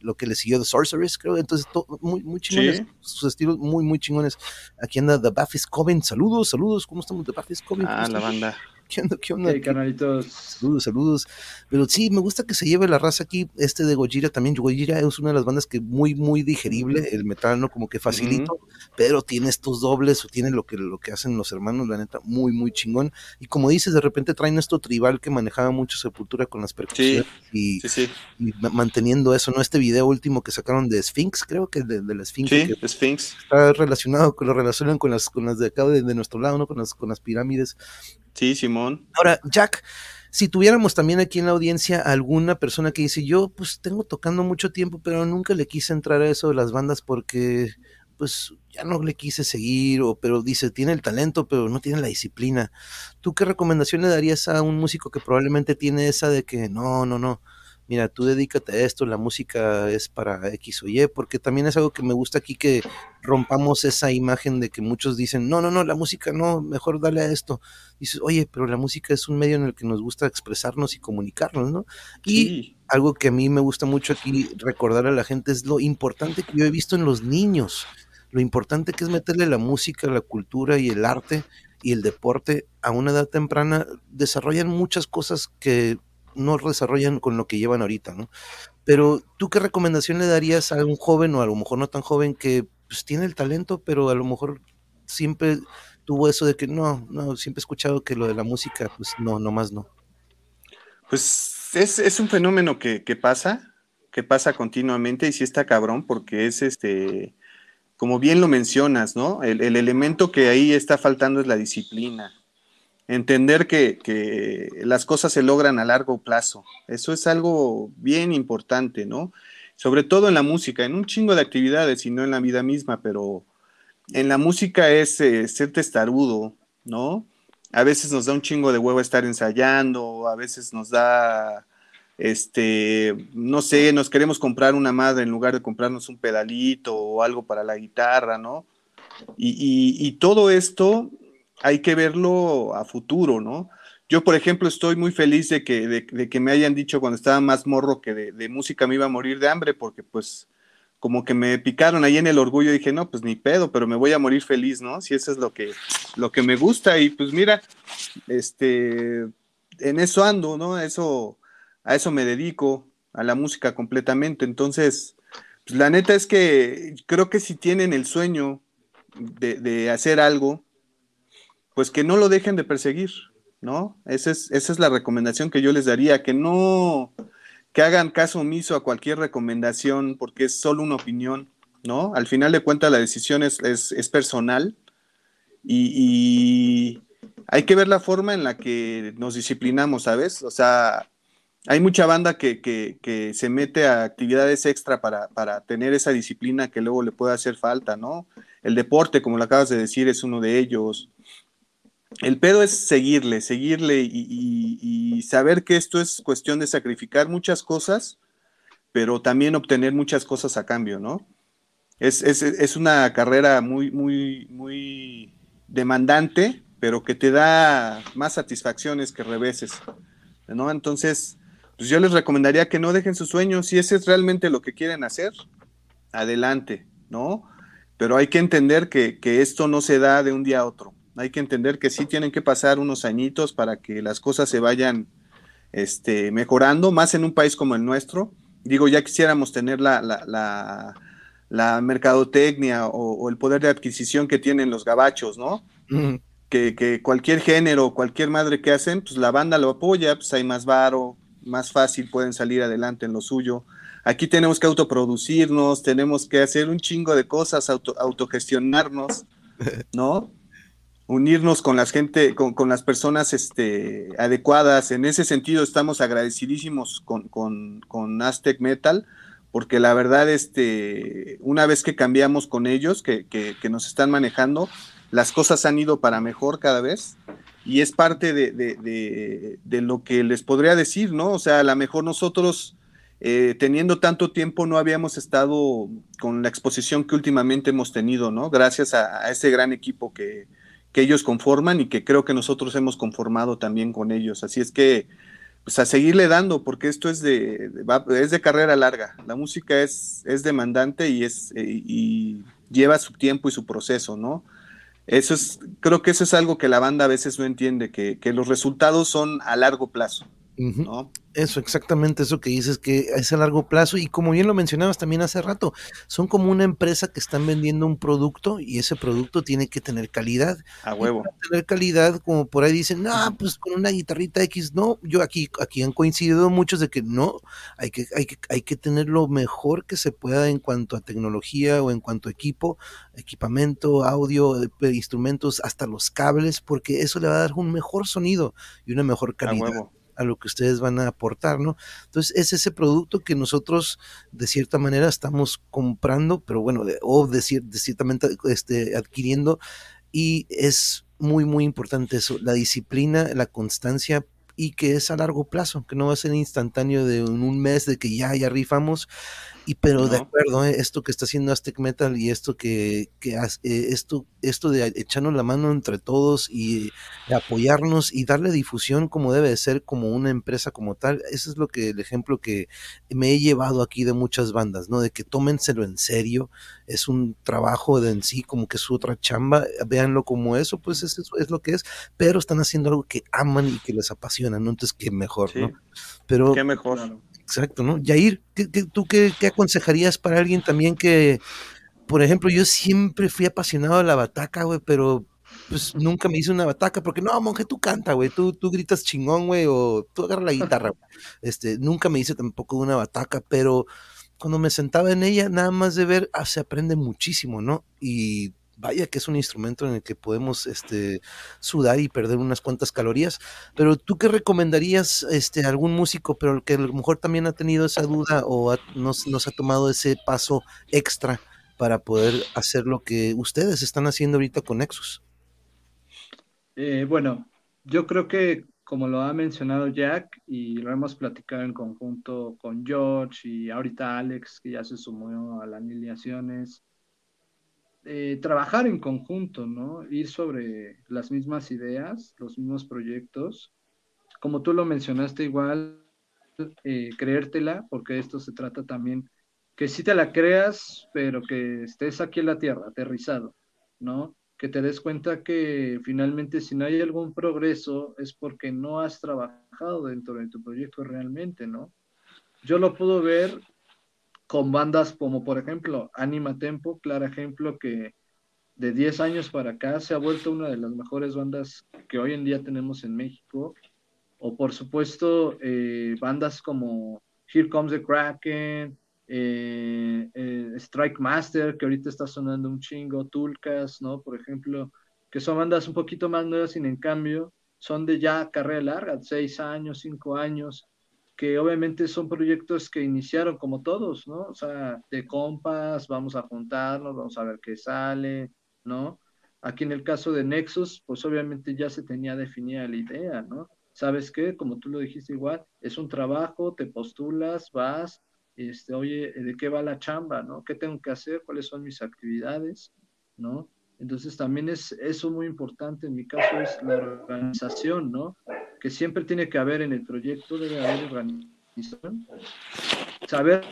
A: lo que le siguió The Sorceress, creo. Entonces, muy, muy chingones. Sus estilos muy, muy chingones. Aquí anda The Buffy's Coven. Saludos, saludos. ¿Cómo estamos, The Buffy's Coven?
B: Ah, la banda.
A: ¿Qué onda? ¿Qué onda?
C: canalitos.
A: Saludos, saludos. Pero sí, me gusta que se lleve la raza aquí. Este de Gojira también. Gojira es una de las bandas que muy, muy digerible. El metal, ¿no? Como que facilito. Pero tiene estos dobles o tiene lo que, lo que hacen los hermanos, la neta, muy, muy chingón. Y como dices, de repente traen esto tribal que manejaba mucho Sepultura con las percusiones. y, manteniendo eso, ¿no? Este video último que sacaron de Sphinx, creo que de, de la Sphinx.
B: Sí, Sphinx.
A: Está relacionado, lo relacionan con las, con las de acá de, de nuestro lado, ¿no? Con las, con las pirámides.
B: Sí, Simón.
A: Ahora, Jack, si tuviéramos también aquí en la audiencia alguna persona que dice, yo pues tengo tocando mucho tiempo, pero nunca le quise entrar a eso de las bandas porque pues ya no le quise seguir, o, pero dice, tiene el talento, pero no tiene la disciplina. ¿Tú qué recomendación le darías a un músico que probablemente tiene esa de que no, no, no, mira, tú dedícate a esto, la música es para X o Y, porque también es algo que me gusta aquí que rompamos esa imagen de que muchos dicen, no, no, no, la música no, mejor dale a esto. Dices, oye, pero la música es un medio en el que nos gusta expresarnos y comunicarnos, ¿no? Y algo que a mí me gusta mucho aquí recordar a la gente es lo importante que yo he visto en los niños, lo importante que es meterle la música, la cultura y el arte y el deporte a una edad temprana, desarrollan muchas cosas que no desarrollan con lo que llevan ahorita, ¿no? Pero tú qué recomendación le darías a un joven o a lo mejor no tan joven que pues, tiene el talento, pero a lo mejor siempre tuvo eso de que no, no, siempre he escuchado que lo de la música, pues no, nomás no.
B: Pues es, un fenómeno que, pasa, que pasa continuamente y sí está cabrón porque es este, como bien lo mencionas, ¿no? El elemento que ahí está faltando es la disciplina entender que, las cosas se logran a largo plazo. Eso es algo bien importante, ¿no? Sobre todo en la música, en un chingo de actividades y no en la vida misma, pero en la música es eh, ser testarudo, ¿no? A veces nos da un chingo de huevo estar ensayando, a veces nos da, este, no sé, nos queremos comprar una madre en lugar de comprarnos un pedalito o algo para la guitarra, ¿no? y todo esto hay que verlo a futuro, ¿no? Yo, por ejemplo, estoy muy feliz de que, de, que me hayan dicho cuando estaba más morro que de, música me iba a morir de hambre, porque pues como que me picaron ahí en el orgullo, dije, no, pues ni pedo, pero me voy a morir feliz, ¿no? Si eso es lo que, lo que me gusta, y pues mira, este, en eso ando, ¿no? Eso, a eso me dedico, a la música completamente. Entonces, pues la neta es que creo que si tienen el sueño de, de hacer algo, pues que no lo dejen de perseguir, ¿no? Esa es, esa es la recomendación que yo les daría, que no, que hagan caso omiso a cualquier recomendación porque es solo una opinión, ¿no? Al final de cuentas la decisión es, personal y, hay que ver la forma en la que nos disciplinamos, ¿sabes? O sea, hay mucha banda que, se mete a actividades extra para, para, tener esa disciplina que luego le puede hacer falta, ¿no? El deporte, como lo acabas de decir, es uno de ellos el pedo es seguirle, seguirle y, saber que esto es cuestión de sacrificar muchas cosas, pero también obtener muchas cosas a cambio, ¿no? Es, una carrera muy, muy, muy demandante, pero que te da más satisfacciones que reveses, ¿no? Entonces, pues yo les recomendaría que no dejen sus sueños, si ese es realmente lo que quieren hacer, adelante, ¿no? pero hay que entender que, esto no se da de un día a otro. Hay que entender que sí tienen que pasar unos añitos para que las cosas se vayan este, mejorando, más en un país como el nuestro. Digo, ya quisiéramos tener la, la, mercadotecnia o, el poder de adquisición que tienen los gabachos, ¿no? que, cualquier género, cualquier madre que hacen, pues la banda lo apoya, pues hay más varo, más fácil pueden salir adelante en lo suyo. Aquí tenemos que autoproducirnos, tenemos que hacer un chingo de cosas, auto, autogestionarnos, ¿no? Unirnos con la gente, con, las personas este, adecuadas. En ese sentido, estamos agradecidísimos con, con, Aztec Metal, porque la verdad, este, una vez que cambiamos con ellos, que, que, que nos están manejando, las cosas han ido para mejor cada vez y es parte de, lo que les podría decir, ¿no? O sea, a lo mejor nosotros, eh, teniendo tanto tiempo, no habíamos estado con la exposición que últimamente hemos tenido, ¿no? Gracias a, ese gran equipo que, ellos conforman y que creo que nosotros hemos conformado también con ellos. Así es que, pues a seguirle dando, porque esto es de, es de carrera larga. La música es, es demandante y, es, eh, y lleva su tiempo y su proceso, ¿no? Eso es, creo que eso es algo que la banda a veces no entiende, que, que los resultados son a largo plazo. ¿No?
A: Eso, exactamente eso que dices, que es a largo plazo y como bien lo mencionabas también hace rato, son como una empresa que están vendiendo un producto y ese producto tiene que tener calidad.
B: A huevo.
A: tener calidad, como por ahí dicen, no, pues con una guitarrita X, no, yo aquí, aquí han coincidido muchos de que no, hay que, hay que, hay que tener lo mejor que se pueda en cuanto a tecnología o en cuanto a equipo, equipamiento, audio, eh, instrumentos, hasta los cables, porque eso le va a dar un mejor sonido y una mejor calidad. A huevo a lo que ustedes van a aportar, ¿no? Entonces es ese producto que nosotros de cierta manera estamos comprando, pero bueno, o de, de ciertamente este, adquiriendo y es muy, muy importante eso, la disciplina, la constancia y que es a largo plazo, que no va a ser instantáneo de un mes de que ya, ya rifamos y pero de acuerdo, ¿eh? esto que está haciendo Aztec Metal y esto que, que eh, esto, esto de echarnos la mano entre todos y apoyarnos y darle difusión como debe de ser como una empresa como tal, ese es lo que el ejemplo que me he llevado aquí de muchas bandas, ¿no? De que tómenselo en serio, es un trabajo de en sí, como que es otra chamba, véanlo como eso, pues es, eso es lo que es, pero están haciendo algo que aman y que les apasiona, ¿no? Entonces, qué mejor, ¿no?
B: Pero, qué mejor.
A: Exacto, ¿no? Yair, ¿qué, tú qué, aconsejarías para alguien también que, por ejemplo, yo siempre fui apasionado de la bataca, güey, pero pues nunca me hice una bataca, porque no, monje, tú canta, güey, tú, tú gritas chingón, güey, o tú agarras la guitarra, Este, nunca me hice tampoco una bataca, pero cuando me sentaba en ella, nada más de ver, ah, se aprende muchísimo, ¿no? Y vaya que es un instrumento en el que podemos este, sudar y perder unas cuantas calorías. Pero tú qué recomendarías este, a algún músico, pero que a lo mejor también ha tenido esa duda o nos, nos, ha tomado ese paso extra para poder hacer lo que ustedes están haciendo ahorita con Nexus?
C: Eh, bueno, yo creo que como lo ha mencionado Jack y lo hemos platicado en conjunto con George y ahorita Alex, que ya se sumó a las alineaciones, eh, trabajar en conjunto, ¿no? Ir sobre las mismas ideas, los mismos proyectos. Como tú lo mencionaste igual, eh, creértela, porque esto se trata también que si te la creas, pero que estés aquí en la tierra, aterrizado, ¿no? Que te des cuenta que finalmente si no hay algún progreso es porque no has trabajado dentro de tu proyecto realmente, ¿no? Yo lo puedo ver con bandas como por ejemplo Anima Tempo, claro ejemplo que de 10 años para acá se ha vuelto una de las mejores bandas que hoy en día tenemos en México. O por supuesto eh, bandas como Here Comes the Kraken, eh, eh, Strike Master, que ahorita está sonando un chingo, Tulcas, ¿no? Por ejemplo, que son bandas un poquito más nuevas, sin en cambio son de ya carrera larga, 6 años, 5 años, que obviamente son proyectos que iniciaron como todos, ¿no? O sea, de compas, vamos a juntarnos, vamos a ver qué sale, ¿no? Aquí en el caso de Nexus, pues obviamente ya se tenía definida la idea, ¿no? ¿Sabes qué? Como tú lo dijiste igual, es un trabajo, te postulas, vas, este, oye, ¿de qué va la chamba, no? ¿Qué tengo que hacer? ¿Cuáles son mis actividades? ¿No? Entonces también es eso muy importante, en mi caso es la organización, ¿no? Que siempre tiene que haber en el proyecto, debe haber organización. Saber,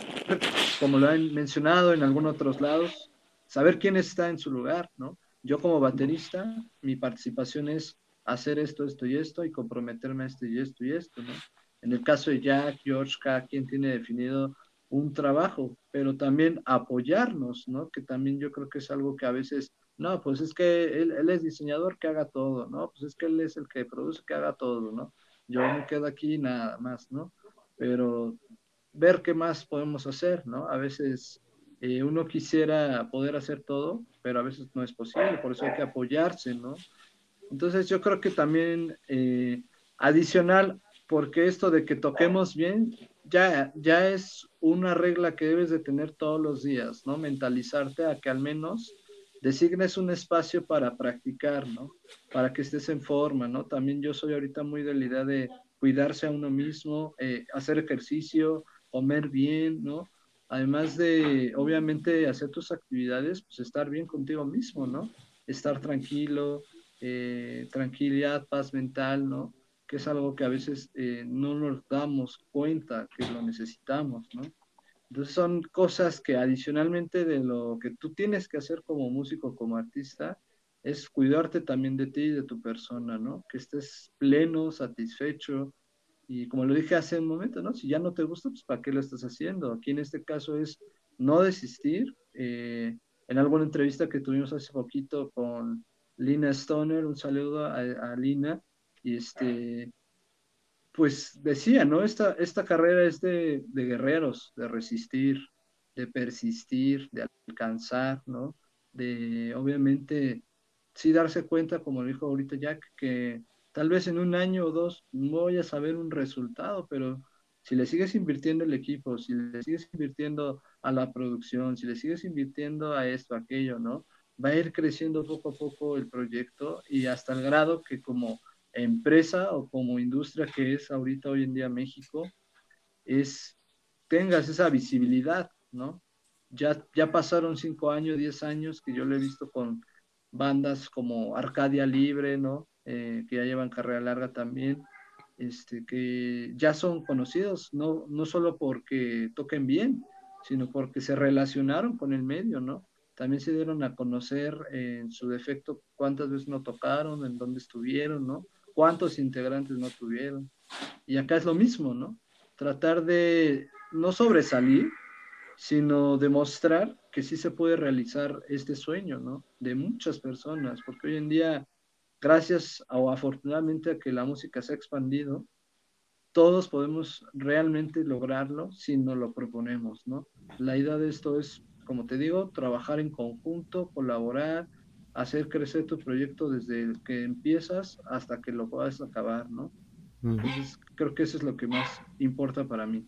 C: como lo han mencionado en algunos otros lados, saber quién está en su lugar, ¿no? Yo como baterista, mi participación es hacer esto, esto y esto y comprometerme a esto y esto y esto, ¿no? En el caso de Jack, George, cada quien tiene definido un trabajo, pero también apoyarnos, ¿no? Que también yo creo que es algo que a veces, no, pues es que él, él, es diseñador que haga todo, ¿no? Pues es que él es el que produce que haga todo, ¿no? Yo me quedo aquí nada más, ¿no? Pero ver qué más podemos hacer, ¿no? A veces eh, uno quisiera poder hacer todo, pero a veces no es posible, por eso hay que apoyarse, ¿no? Entonces yo creo que también eh, adicional, porque esto de que toquemos bien, ya, ya es una regla que debes de tener todos los días, ¿no? Mentalizarte a que al menos designes un espacio para practicar, ¿no? Para que estés en forma, ¿no? También yo soy ahorita muy de la idea de cuidarse a uno mismo, eh, hacer ejercicio, comer bien, ¿no? Además de, obviamente, hacer tus actividades, pues estar bien contigo mismo, ¿no? Estar tranquilo, eh, tranquilidad, paz mental, ¿no? Que es algo que a veces eh, no nos damos cuenta que lo necesitamos, ¿no? Entonces son cosas que adicionalmente de lo que tú tienes que hacer como músico, como artista, es cuidarte también de ti y de tu persona, ¿no? Que estés pleno, satisfecho, y como lo dije hace un momento, ¿no? Si ya no te gusta, pues ¿para qué lo estás haciendo? Aquí en este caso es no desistir. Eh, en alguna entrevista que tuvimos hace poquito con Lina Stoner, un saludo a, Lina, y este, pues decía, ¿no? Esta, esta carrera es de, de guerreros, de resistir, de persistir, de alcanzar, ¿no? De, obviamente, sí darse cuenta, como lo dijo ahorita Jack, que Tal vez en un año o dos no voy a saber un resultado, pero si le sigues invirtiendo el equipo, si le sigues invirtiendo a la producción, si le sigues invirtiendo a esto, aquello, ¿no? Va a ir creciendo poco a poco el proyecto y hasta el grado que como empresa o como industria que es ahorita hoy en día México, es tengas esa visibilidad, ¿no? Ya, ya pasaron cinco años, diez años que yo lo he visto con bandas como Arcadia Libre, ¿no? Eh, que ya llevan carrera larga también, este, que ya son conocidos, no, no solo porque toquen bien, sino porque se relacionaron con el medio, ¿no? También se dieron a conocer en su defecto cuántas veces no tocaron, en dónde estuvieron, ¿no? Cuántos integrantes no tuvieron. Y acá es lo mismo, ¿no? Tratar de no sobresalir, sino demostrar que sí se puede realizar este sueño, ¿no? De muchas personas, porque hoy en día gracias o afortunadamente a que la música se ha expandido, todos podemos realmente lograrlo si nos lo proponemos, ¿no? La idea de esto es, como te digo, trabajar en conjunto, colaborar, hacer crecer tu proyecto desde que empiezas hasta que lo puedas acabar, ¿no? Entonces, creo que eso es lo que más importa para mí.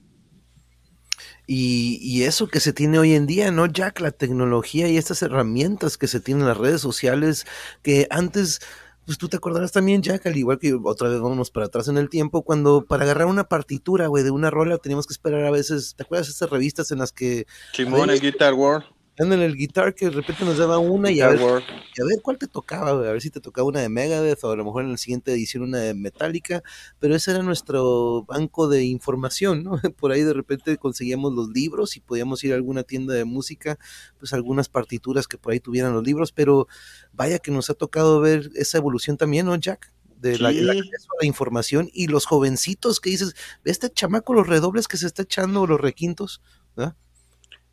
A: Y, y, eso que se tiene hoy en día, ¿no, Jack? La tecnología y estas herramientas que se tienen en las redes sociales, que antes pues tú te acordarás también, Jack, al igual que otra vez vámonos para atrás en el tiempo, cuando para agarrar una partitura, güey, de una rola teníamos que esperar a veces, ¿te acuerdas de esas revistas en las que...
B: El Guitar World
A: en el guitar que de repente nos daba una y a, ver, a ver cuál te tocaba, a ver si te tocaba una de Megadeth o a lo mejor en la siguiente edición una de Metallica, pero ese era nuestro banco de información, ¿no? Por ahí de repente conseguíamos los libros y podíamos ir a alguna tienda de música, pues algunas partituras que por ahí tuvieran los libros, pero vaya que nos ha tocado ver esa evolución también, ¿no, Jack? de la, acceso a la información y los jovencitos que dices, ve este chamaco los redobles que se está echando, los requintos, ¿verdad?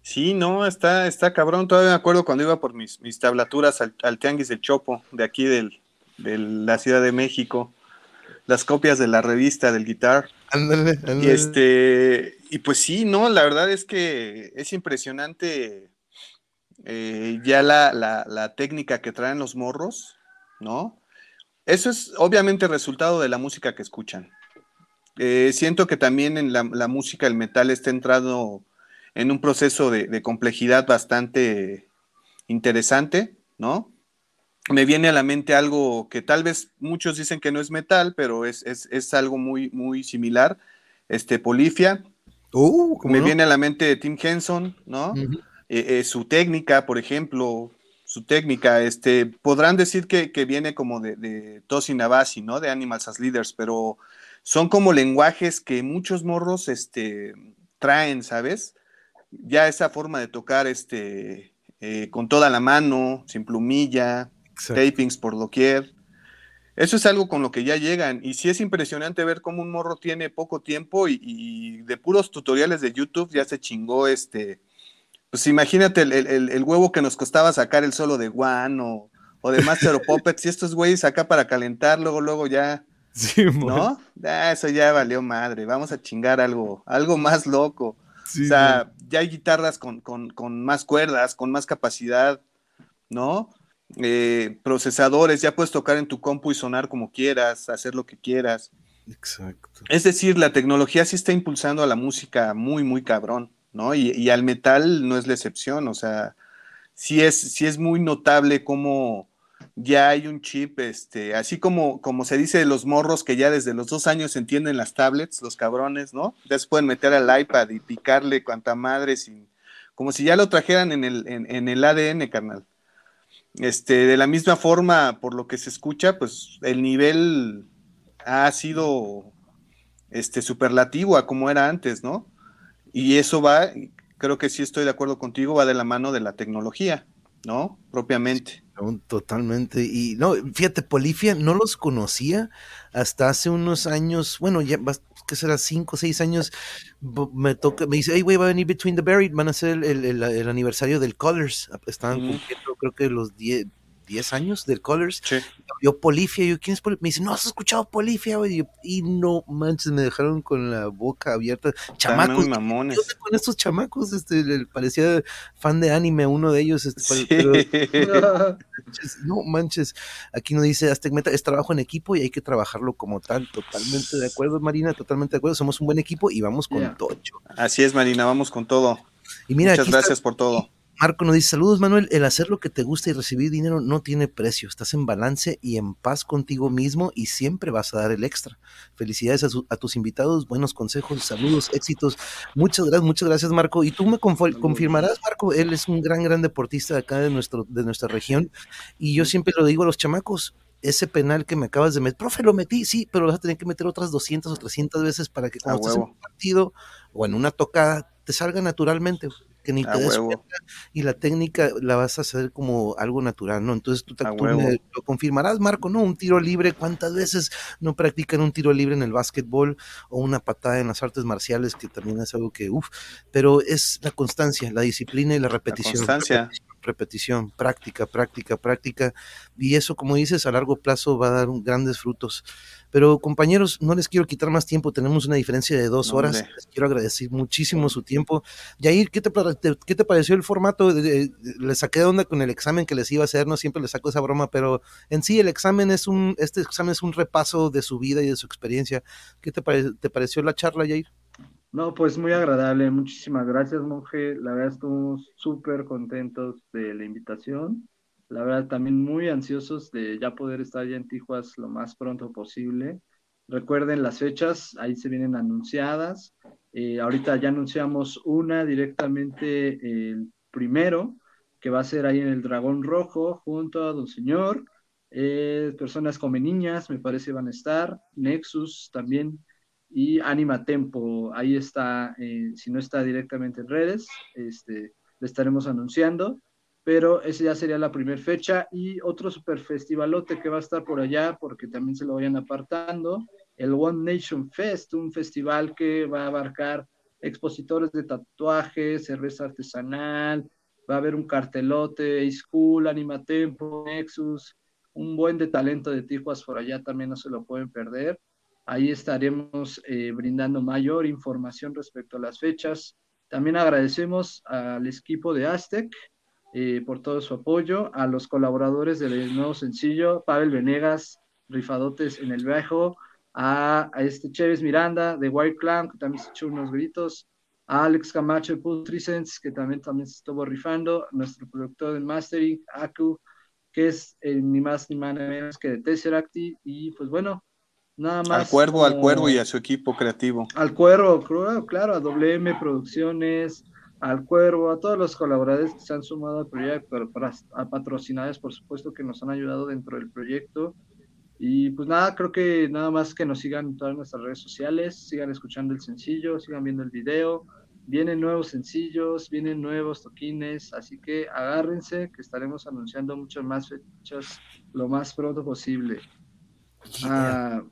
B: Sí, no, está, está cabrón. Todavía me acuerdo cuando iba por mis, mis tablaturas al, al Tianguis del Chopo, de aquí del, de la Ciudad de México, las copias de la revista del guitar. Y este, y pues sí, no, la verdad es que es impresionante eh, ya la, la, técnica que traen los morros, ¿no? Eso es obviamente resultado de la música que escuchan. Eh, siento que también en la, la música, el metal está entrando en un proceso de, complejidad bastante interesante, ¿no? Me viene a la mente algo que tal vez muchos dicen que no es metal, pero es, algo muy, muy similar, este, Polifia. Uh, Me viene a la mente Tim Henson, ¿no? Eh, eh, su técnica, por ejemplo, su técnica, este, podrán decir que, viene como de, de Tosin Abasi, ¿no? De Animals as Leaders, pero son como lenguajes que muchos morros, este, traen, ¿sabes? Ya esa forma de tocar este, eh, con toda la mano, sin plumilla, tapings por doquier. Eso es algo con lo que ya llegan. Y sí es impresionante ver cómo un morro tiene poco tiempo y, de puros tutoriales de YouTube ya se chingó este. Pues imagínate el, huevo que nos costaba sacar el solo de One o, o de Master of Puppets y estos güeyes acá para calentar, luego, luego ya. ¿No? Ah, eso ya valió madre. Vamos a chingar algo, algo más loco. o sea, ya hay guitarras con, con más cuerdas, con más capacidad, ¿no? Eh, procesadores, ya puedes tocar en tu compu y sonar como quieras, hacer lo que quieras. Exacto. Es decir, la tecnología sí está impulsando a la música muy, muy cabrón, ¿no? Y, al metal no es la excepción, o sea, sí es, sí es muy notable cómo ya hay un chip, este, así como, como se dice de los morros que ya desde los dos años entienden las tablets, los cabrones, ¿no? Ya se pueden meter al iPad y picarle cuanta madre sin, como si ya lo trajeran en el, en el ADN, carnal. Este, de la misma forma, por lo que se escucha, pues el nivel ha sido este, superlativo a como era antes, ¿no? Y eso va, creo que sí estoy de acuerdo contigo, va de la mano de la tecnología, ¿no? Propiamente.
A: Totalmente. Y no, fíjate, Polifia no los conocía hasta hace unos años, bueno, ya que será cinco o seis años, me toca, me dice, hey, güey, va a venir Between the Buried, van a hacer el, el, aniversario del Colors. Estaban cumpliendo, creo que los 10 10 años del Colors. Yo Polifia, yo, ¿quién es Polifia? Me dice, no, has escuchado Polifia, güey. Y no manches, me dejaron con la boca abierta. Chamacos.
B: Mamones.
A: Yo con estos chamacos, este, parecía fan de anime uno de ellos. Este, no manches, aquí no dice Aztec Meta, es trabajo en equipo y hay que trabajarlo como tal. Totalmente de acuerdo, Marina, totalmente de acuerdo. Somos un buen equipo y vamos con todo.
B: Así es, Marina, vamos con todo. Y mira, Muchas gracias por todo.
A: Marco nos dice, saludos Manuel, el hacer lo que te gusta y recibir dinero no tiene precio, estás en balance y en paz contigo mismo y siempre vas a dar el extra. Felicidades a, tus invitados, buenos consejos, saludos, éxitos. Muchas gracias, muchas gracias Marco. Y tú me confirmarás, Marco, él es un gran, gran deportista acá de, nuestro, de nuestra región y yo siempre lo digo a los chamacos, ese penal que me acabas de meter, profe, lo metí, sí, pero vas a tener que meter otras 200 o 300 veces para que cuando estés en un partido o en una tocada te salga naturalmente que ni te des y la técnica la vas a hacer como algo natural, ¿no? Entonces tú, lo confirmarás, Marco, ¿no? Un tiro libre, ¿cuántas veces no practican un tiro libre en el básquetbol o una patada en las artes marciales, que también es algo que, uff, pero es la constancia, la disciplina y la repetición.
B: constancia
A: repetición, práctica, práctica, práctica, y eso, como dices, a largo plazo va a dar grandes frutos. Pero compañeros, no les quiero quitar más tiempo, tenemos una diferencia de dos horas, les quiero agradecer muchísimo su tiempo. Yair, ¿qué te, qué te pareció el formato? Le saqué de onda con el examen que les iba a hacer, no siempre les saco esa broma, pero en sí el examen es un, este examen es un repaso de su vida y de su experiencia. ¿Qué te, te pareció la charla, Yair?
C: No, pues muy agradable. Muchísimas gracias, monje. La verdad estamos súper contentos de la invitación. La verdad también muy ansiosos de ya poder estar ya en Tijuas lo más pronto posible. Recuerden las fechas, ahí se vienen anunciadas. Eh, ahorita ya anunciamos una directamente el primero, que va a ser ahí en el Dragón Rojo, junto a Don Señor. Eh, personas como niñas, me parece, van a estar. Nexus también y Anima Tempo, ahí está, eh, si no está directamente en redes, este, le estaremos anunciando, pero esa ya sería la primera fecha y otro super festivalote que va a estar por allá, porque también se lo vayan apartando, el One Nation Fest, un festival que va a abarcar expositores de tatuajes, cerveza artesanal, va a haber un cartelote, School, Anima Tempo, Nexus, un buen de talento de Tijuas por allá también no se lo pueden perder. Ahí estaremos eh, brindando mayor información respecto a las fechas. También agradecemos al equipo de Aztec eh, por todo su apoyo, a los colaboradores del nuevo sencillo, Pavel Venegas, Rifadotes en el Viejo, a, este Chévez Miranda de White Clan, que también se echó unos gritos, a Alex Camacho de Putrisens, que también, también se estuvo rifando, nuestro productor de mastering, Aku, que es eh, ni más ni menos que de Tesseract, y pues bueno, Nada más.
B: Al cuervo, al cuervo y a su equipo creativo.
C: Al cuervo, claro, a WM Producciones, al cuervo, a todos los colaboradores que se han sumado al proyecto, a patrocinadores, por supuesto, que nos han ayudado dentro del proyecto. Y pues nada, creo que nada más que nos sigan en todas nuestras redes sociales, sigan escuchando el sencillo, sigan viendo el video, vienen nuevos sencillos, vienen nuevos toquines, así que agárrense que estaremos anunciando muchas más fechas lo más pronto posible. Ah,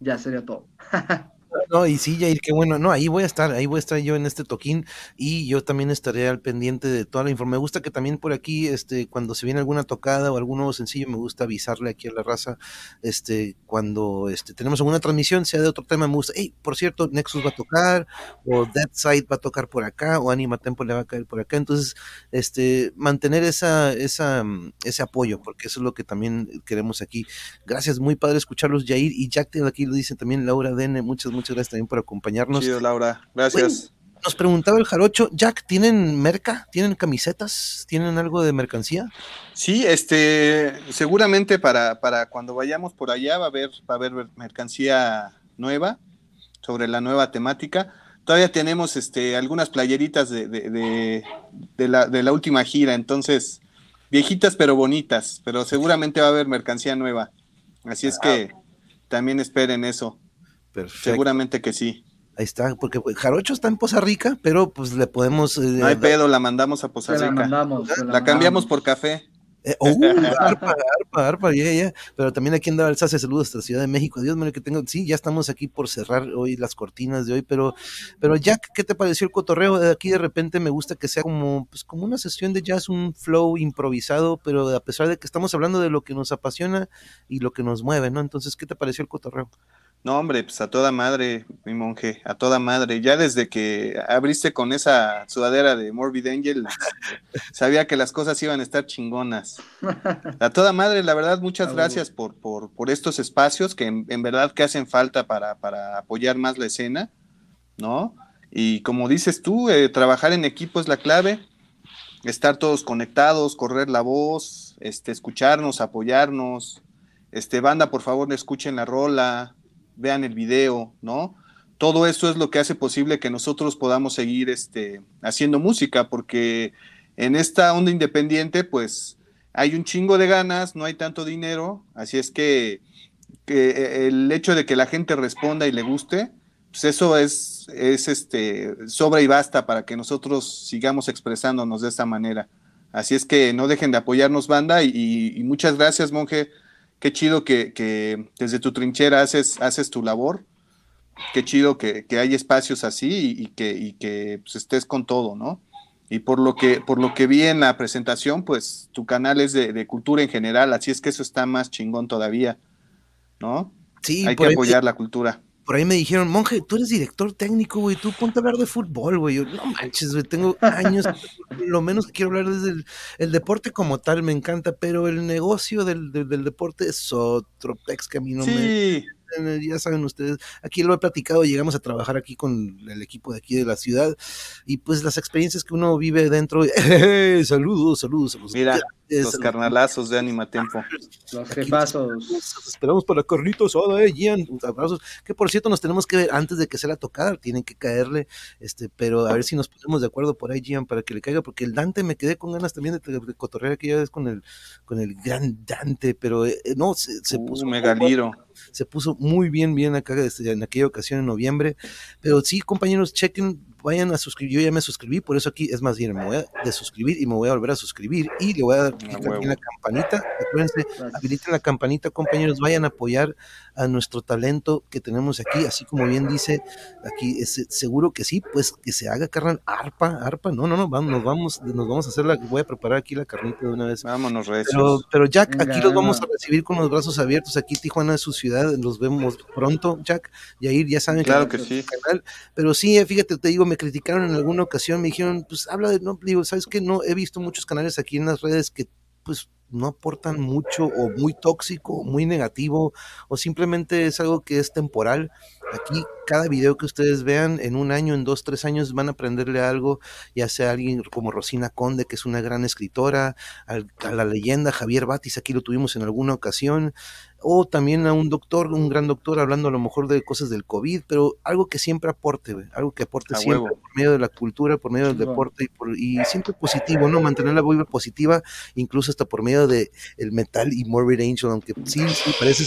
C: ya sería todo.
A: No, y sí, Jair, qué bueno. No, ahí voy a estar, ahí voy a estar yo en este toquín y yo también estaré al pendiente de toda la información. Me gusta que también por aquí, este, cuando se viene alguna tocada o algún nuevo sencillo, me gusta avisarle aquí a la raza, este, cuando este, tenemos alguna transmisión, sea de otro tema, me gusta, hey, por cierto, Nexus va a tocar, o Dead Side va a tocar por acá, o Anima Tempo le va a caer por acá. Entonces, este, mantener esa, esa, mm, ese apoyo, porque eso es lo que también queremos aquí. Gracias, muy padre escucharlos, Jair y Jack, aquí lo dicen también Laura Dene, muchas, muchas gracias también por acompañarnos.
B: Chido, Laura. Gracias.
A: nos preguntaba el Jarocho, Jack, ¿tienen merca? ¿Tienen camisetas? ¿Tienen algo de mercancía?
B: Sí, este, seguramente para, para cuando vayamos por allá va a haber, va a haber mercancía nueva sobre la nueva temática. Todavía tenemos este, algunas playeritas de, de, de, la, de la última gira, entonces, viejitas pero bonitas, pero seguramente va a haber mercancía nueva. Así es que también esperen eso. Seguramente que sí.
A: Ahí está, porque pues, Jarocho está en Poza Rica, pero pues le podemos.
B: Eh, no hay pedo, la mandamos a Poza Rica. La, cambiamos por café.
A: Eh, uh, arpa, arpa, arpa, ya, ya. Pero también aquí andaba el Sace Saludos hasta Ciudad de México. Dios mío, que tengo. Sí, ya estamos aquí por cerrar hoy las cortinas de hoy, pero, pero Jack, ¿qué te pareció el cotorreo? Aquí de repente me gusta que sea como, pues, como una sesión de jazz, un flow improvisado, pero a pesar de que estamos hablando de lo que nos apasiona y lo que nos mueve, ¿no? Entonces, ¿qué te pareció el cotorreo?
B: No, hombre, pues a toda madre, mi monje, a toda madre. Ya desde que abriste con esa sudadera de Morbid Angel, sabía que las cosas iban a estar chingonas. A toda madre, la verdad, muchas gracias por, por, por estos espacios que en, verdad que hacen falta para, para, apoyar más la escena, ¿no? Y como dices tú, eh, trabajar en equipo es la clave, estar todos conectados, correr la voz, este, escucharnos, apoyarnos. Este, banda, por favor, escuchen la rola, vean el video, ¿no? Todo eso es lo que hace posible que nosotros podamos seguir este, haciendo música, porque en esta onda independiente, pues hay un chingo de ganas, no hay tanto dinero, así es que, que el hecho de que la gente responda y le guste, pues eso es, es este, sobra y basta para que nosotros sigamos expresándonos de esta manera. Así es que no dejen de apoyarnos, banda, y, y muchas gracias, monje, qué chido que, desde tu trinchera haces, haces tu labor, qué chido que, hay espacios así y, que, que pues, estés con todo, ¿no? Y por lo que, por lo que vi en la presentación, pues tu canal es de, cultura en general, así es que eso está más chingón todavía, ¿no? Sí, hay que apoyar la cultura
A: por ahí me dijeron, monje, tú eres director técnico, güey, tú ponte a hablar de fútbol, güey. Yo, no manches, güey, tengo años, lo menos quiero hablar es del el deporte como tal, me encanta, pero el negocio del, del, deporte es otro pex que a mí no me ya saben ustedes, aquí lo he platicado, llegamos a trabajar aquí con el equipo de aquí de la ciudad y pues las experiencias que uno vive dentro, saludos, saludos, saludos.
B: Mira, los carnalazos de Animatempo.
C: Los jefazos.
A: Esperamos para Carlitos, hola, eh, Gian, abrazos, que por cierto nos tenemos que ver antes de que se la tocada, tienen que caerle, este, pero a ver si nos ponemos de acuerdo por ahí, Gian, para que le caiga, porque el Dante me quedé con ganas también de, de cotorrear aquella vez con el, con el gran Dante, pero eh, no, se, se uh, puso...
B: Megaliro
A: se puso muy bien, bien acá este, en aquella ocasión en noviembre. Pero sí, compañeros, chequen, vayan a suscribir. Yo ya me suscribí, por eso aquí es más bien, me voy a de suscribir y me voy a volver a suscribir y le voy a dar en la campanita. Acuérdense, habiliten la campanita, compañeros, vayan a apoyar a nuestro talento que tenemos aquí, así como bien dice aquí, es, seguro que sí, pues que se haga carnal, arpa, arpa, no, no, no, vamos, nos vamos, nos vamos a hacer la, voy a preparar aquí la carnita de una vez.
B: Vámonos,
A: Pero, pero Jack, aquí los vamos a recibir con los brazos abiertos, aquí Tijuana es su ciudad, los vemos pronto, Jack, y ahí ya saben
B: claro que, sí.
A: Canal, pero sí, fíjate, te digo, me criticaron en alguna ocasión, me dijeron, pues habla de, no, digo, sabes que no, he visto muchos canales aquí en las redes que pues no aportan mucho o muy tóxico, muy negativo o simplemente es algo que es temporal. Aquí cada video que ustedes vean en un año, en dos, tres años van a aprenderle algo, ya sea alguien como Rosina Conde, que es una gran escritora, a la leyenda Javier Batis, aquí lo tuvimos en alguna ocasión, o también a un doctor, un gran doctor hablando a lo mejor de cosas del COVID, pero algo que siempre aporte, algo que aporte siempre por medio de la cultura, por medio del deporte y, por, y, siempre positivo, ¿no? Mantener la vibra positiva, incluso hasta por medio de el metal y Morbid Angel, aunque sí, sí, parece,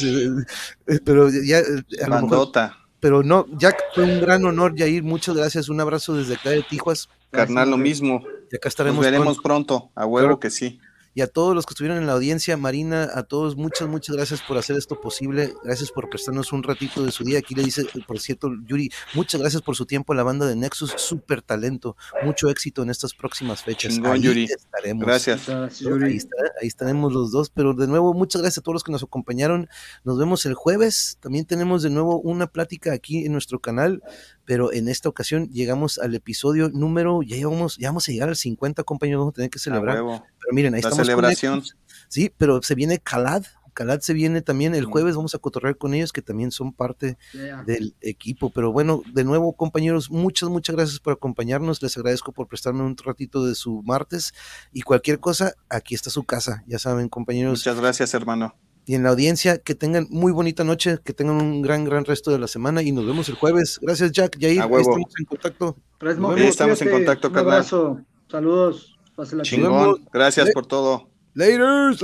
A: eh, pero ya
B: a lo mejor
A: pero no, Jack, fue un gran honor, Jair. Muchas gracias. Un abrazo desde acá de Tijuas.
B: Carnal, lo mismo.
A: Y acá estaremos.
B: Nos veremos pronto, a huevo que sí
A: y a todos los que estuvieron en la audiencia, Marina, a todos, muchas, muchas gracias por hacer esto posible, gracias por prestarnos un ratito de su día. Aquí le dice, por cierto, Yuri, muchas gracias por su tiempo a la banda de Nexus, súper talento, mucho éxito en estas próximas fechas.
B: ahí Yuri. estaremos. Gracias.
A: Ahí, ahí, estaremos los dos, pero de nuevo, muchas gracias a todos los que nos acompañaron. Nos vemos el jueves, también tenemos de nuevo una plática aquí en nuestro canal pero en esta ocasión llegamos al episodio número, ya vamos, ya vamos a llegar al 50, compañeros, vamos a tener que celebrar. Pero miren, ahí
B: La celebración.
A: sí, pero se viene Calad, Calad se viene también el jueves, vamos a cotorrear con ellos que también son parte del equipo. Pero bueno, de nuevo, compañeros, muchas, muchas gracias por acompañarnos. Les agradezco por prestarme un ratito de su martes y cualquier cosa, aquí está su casa, ya saben, compañeros.
B: Muchas gracias, hermano
A: y en la audiencia. Que tengan muy bonita noche, que tengan un gran, gran resto de la semana y nos vemos el jueves. Gracias, Jack. Yair, ahí estamos en contacto.
B: estamos en contacto,
C: Un abrazo. Saludos.
B: Chingón. Gracias por todo.
A: Later.